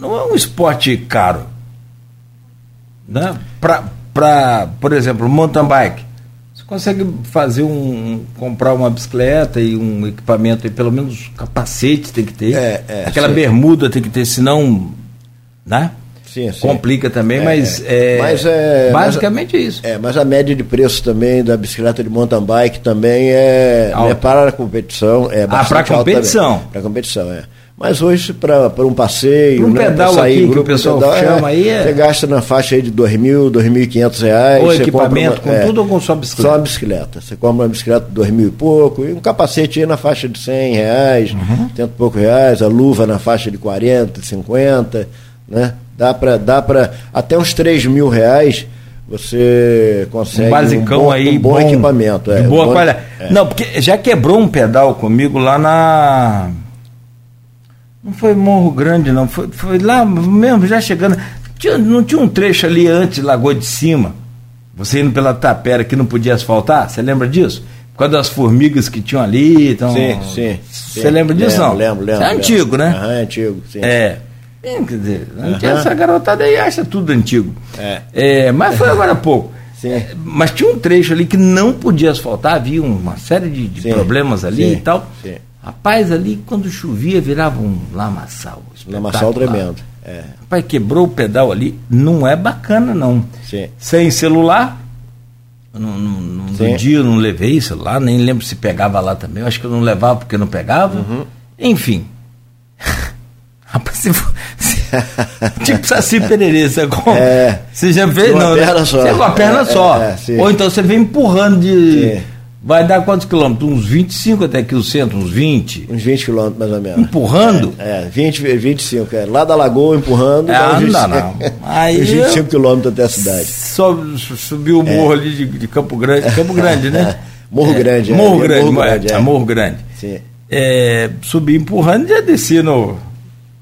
não é um esporte caro. Né? Pra, pra, por exemplo, mountain bike. Você consegue fazer um. comprar uma bicicleta e um equipamento, e pelo menos capacete tem que ter. É, é, Aquela sim. bermuda tem que ter, senão. Né? Sim, sim. Complica também, É, mas, é, mas é- basicamente é isso. É, mas a média de preço também da bicicleta de mountain bike também é, Alta. né, para a competição. É Ah, pra alta competição. também. Pra competição, é. Mas hoje, para um passeio, um né, pedal sair, aqui que grupo o pessoal pedal, chama aí, é- Você gasta na faixa aí de R$ 2.000, 2.500 reais. Ou você equipamento, uma- com tudo ou com só bicicleta? Só a bicicleta. Você compra uma bicicleta de R$ 2.000 e pouco, e um capacete aí na faixa de 100 reais, Uhum. cento e pouco reais, a luva na faixa de 40, 50, né? Dá para dá pra, até uns 3 mil reais você consegue um basicão bom, aí, um bom, equipamento. De é, boa um bom- qualidade. é. Não, porque já quebrou um pedal comigo lá na. Não foi Morro Grande, não. Foi, foi lá mesmo, já chegando. Tinha- não tinha um trecho ali antes, Lagoa de Cima. Você indo pela tapera que não podia asfaltar? Você lembra disso? Por causa das formigas que tinham ali. Então, Sim, sim. Você lembra disso, lembro, não? Lembro, lembro. Isso é lembro. antigo, né? Aham, é antigo, sim. É. É, Quer dizer, Aham. essa garotada aí acha tudo antigo. É. mas foi agora há pouco. Sim. É, mas tinha um trecho ali que não podia asfaltar, havia uma série de, de problemas ali Sim. e tal. Sim. Rapaz, ali quando chovia virava um lamaçal. Lamaçal tremendo. É. Rapaz, quebrou o pedal ali, não é bacana não. Sim. Sem celular, no, no, no- dia eu não levei celular, nem lembro se pegava lá também. Eu acho que eu não levava porque não pegava. Uhum. Enfim. [LAUGHS] Rapaz, se [LAUGHS] tipo Saci Pererê, você. É. Você já fez? Com uma não, né? perna só. Você com a perna É, só. é, é. Ou então você vem empurrando de. Sim. Vai dar quantos quilômetros? Uns 25 até aqui o centro, uns 20. Uns 20 quilômetros mais ou menos. Empurrando? É, 20, 25. É. Lá da Lagoa empurrando. É, uns não dá 25 não. [LAUGHS] Aí uns 25 quilômetros até a cidade. Sobe- su- subiu o morro ali de, de Campo Grande. Campo [LAUGHS] Grande, né? Morro É, Grande, é. Morro É, Grande, Morro é, Grande, é, é. Morro Grande. Sim. É, subi empurrando e já desci no,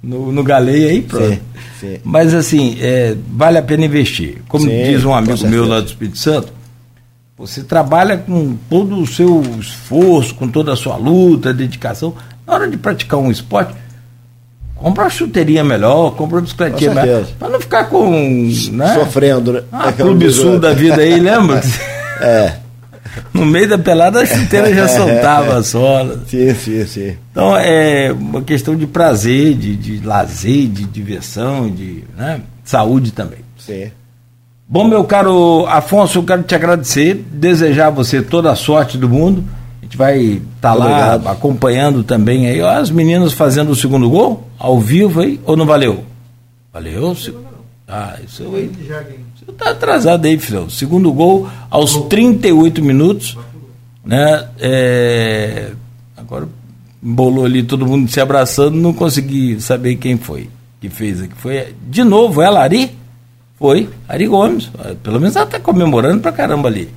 no, no galeio aí, pronto. Sim, sim. Mas assim, é, vale a pena investir. Como Sim, diz um amigo meu lá do Espírito Santo, você trabalha com todo o seu esforço, com toda a sua luta, dedicação. Na hora de praticar um esporte, compra uma chuteirinha melhor, compra uma bicicletinha melhor. Para não ficar com. Né? Sofrendo, né? Ah, Clube Sul da vida aí, lembra? [LAUGHS] É. No meio da pelada a chuteira já [LAUGHS] soltava a sola. Sim, sim, sim. Então é uma questão de prazer, de, de lazer, de diversão, de né, saúde também. Sim. Bom, meu caro Afonso, eu quero te agradecer, desejar a você toda a sorte do mundo. A gente vai estar lá Obrigado. acompanhando também aí ó, as meninas fazendo o segundo gol, ao vivo aí, ou não valeu? Valeu? se- Ah, isso aí. Você tá atrasado aí, filhão. Segundo gol aos 38 minutos, né? É, agora embolou ali todo mundo se abraçando, não consegui saber quem foi que fez aqui. Foi de novo ela, Ari? Foi, Ari Gomes. Pelo menos ela está comemorando pra caramba ali.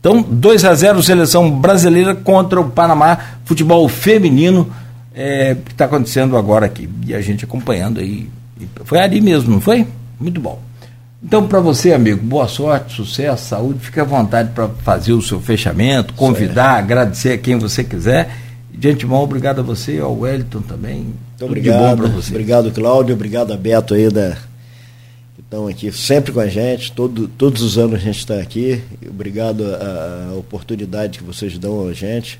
Então, 2 a 0 seleção brasileira contra o Panamá, futebol feminino, é, que está acontecendo agora aqui. E a gente acompanhando aí. Foi Ari mesmo, não foi? Muito bom. Então, para você, amigo, boa sorte, sucesso, saúde. Fique à vontade para fazer o seu fechamento, convidar, agradecer a quem você quiser. De antemão, obrigado a você e ao Wellington também. Muito Tudo obrigado. você. Obrigado, Cláudio. Obrigado a Beto aí da, estão aqui sempre com a gente. Todo, todos os anos a gente está aqui. Obrigado a, oportunidade que vocês dão a gente.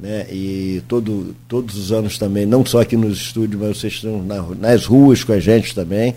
Né? E todo, todos os anos também, não só aqui nos estúdios, mas vocês estão na, nas ruas com a gente também.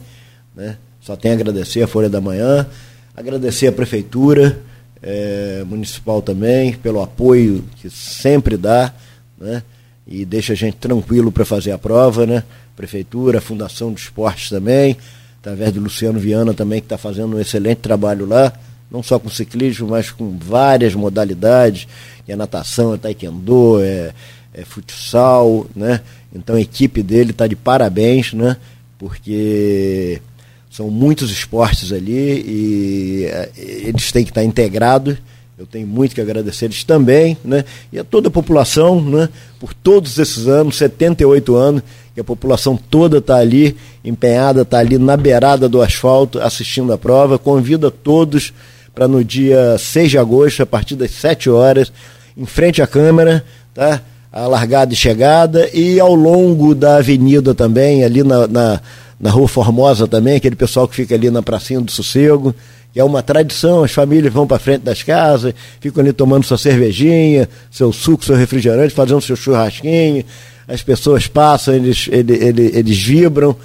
Né? Só tenho a agradecer a Folha da Manhã, agradecer a Prefeitura é, Municipal também pelo apoio que sempre dá, né? E deixa a gente tranquilo para fazer a prova, né? Prefeitura, Fundação de Esportes também, através do Luciano Viana também, que está fazendo um excelente trabalho lá, não só com ciclismo, mas com várias modalidades, é natação, é taekwondo, é, é futsal, né? Então a equipe dele está de parabéns, né? Porque são muitos esportes ali e eh, eles têm que estar integrados. Eu tenho muito que agradecer eles também, né? E a toda a população, né? Por todos esses anos, 78 anos, que a população toda está ali, empenhada, está ali na beirada do asfalto, assistindo a prova. Convido a todos para no dia 6 de agosto, a partir das 7 horas, em frente à Câmara, tá? A largada e chegada, e ao longo da avenida também, ali na, na na Rua Formosa também, aquele pessoal que fica ali na Pracinha do Sossego, que é uma tradição, as famílias vão para frente das casas, ficam ali tomando sua cervejinha, seu suco, seu refrigerante, fazendo seu churrasquinho, as pessoas passam, eles, eles, vibram.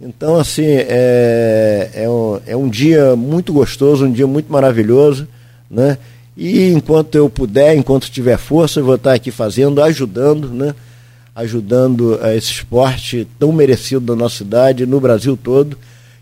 Então, assim, é, é, um, é um dia muito gostoso, um dia muito maravilhoso, né? E enquanto eu puder, enquanto tiver força, eu vou estar aqui fazendo, ajudando, né? ajudando a esse esporte tão merecido da nossa cidade, no Brasil todo,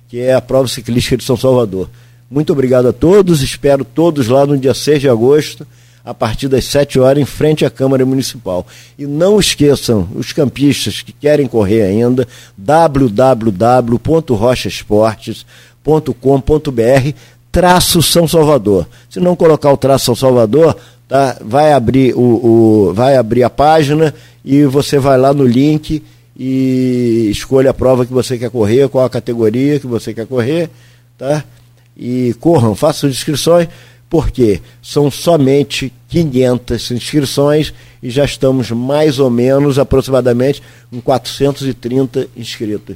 que é a prova ciclística de São Salvador. Muito obrigado a todos, espero todos lá no dia 6 de agosto, a partir das 7 horas, em frente à Câmara Municipal. E não esqueçam, os campistas que querem correr ainda, www.rochaesportes.com.br traço São Salvador. Se não colocar o traço São Salvador, tá? vai, abrir o, o, vai abrir a página e você vai lá no link e escolha a prova que você quer correr, qual a categoria que você quer correr, tá? E corram, façam inscrições, porque são somente 500 inscrições e já estamos mais ou menos, aproximadamente, com 430 inscritos.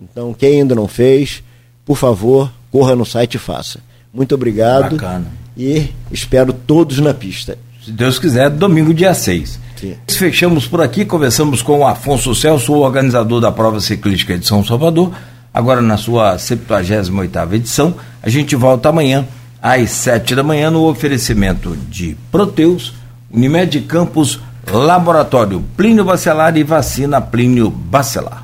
Então, quem ainda não fez, por favor, corra no site e faça. Muito obrigado. Bacana. E espero todos na pista. Se Deus quiser, domingo, dia 6. Sim. Fechamos por aqui, conversamos com o Afonso Celso, o organizador da prova ciclística de São Salvador, agora na sua 78 edição. A gente volta amanhã às 7 da manhã no oferecimento de Proteus, Unimed Campos, Laboratório Plínio Bacelar e Vacina Plínio Bacelar.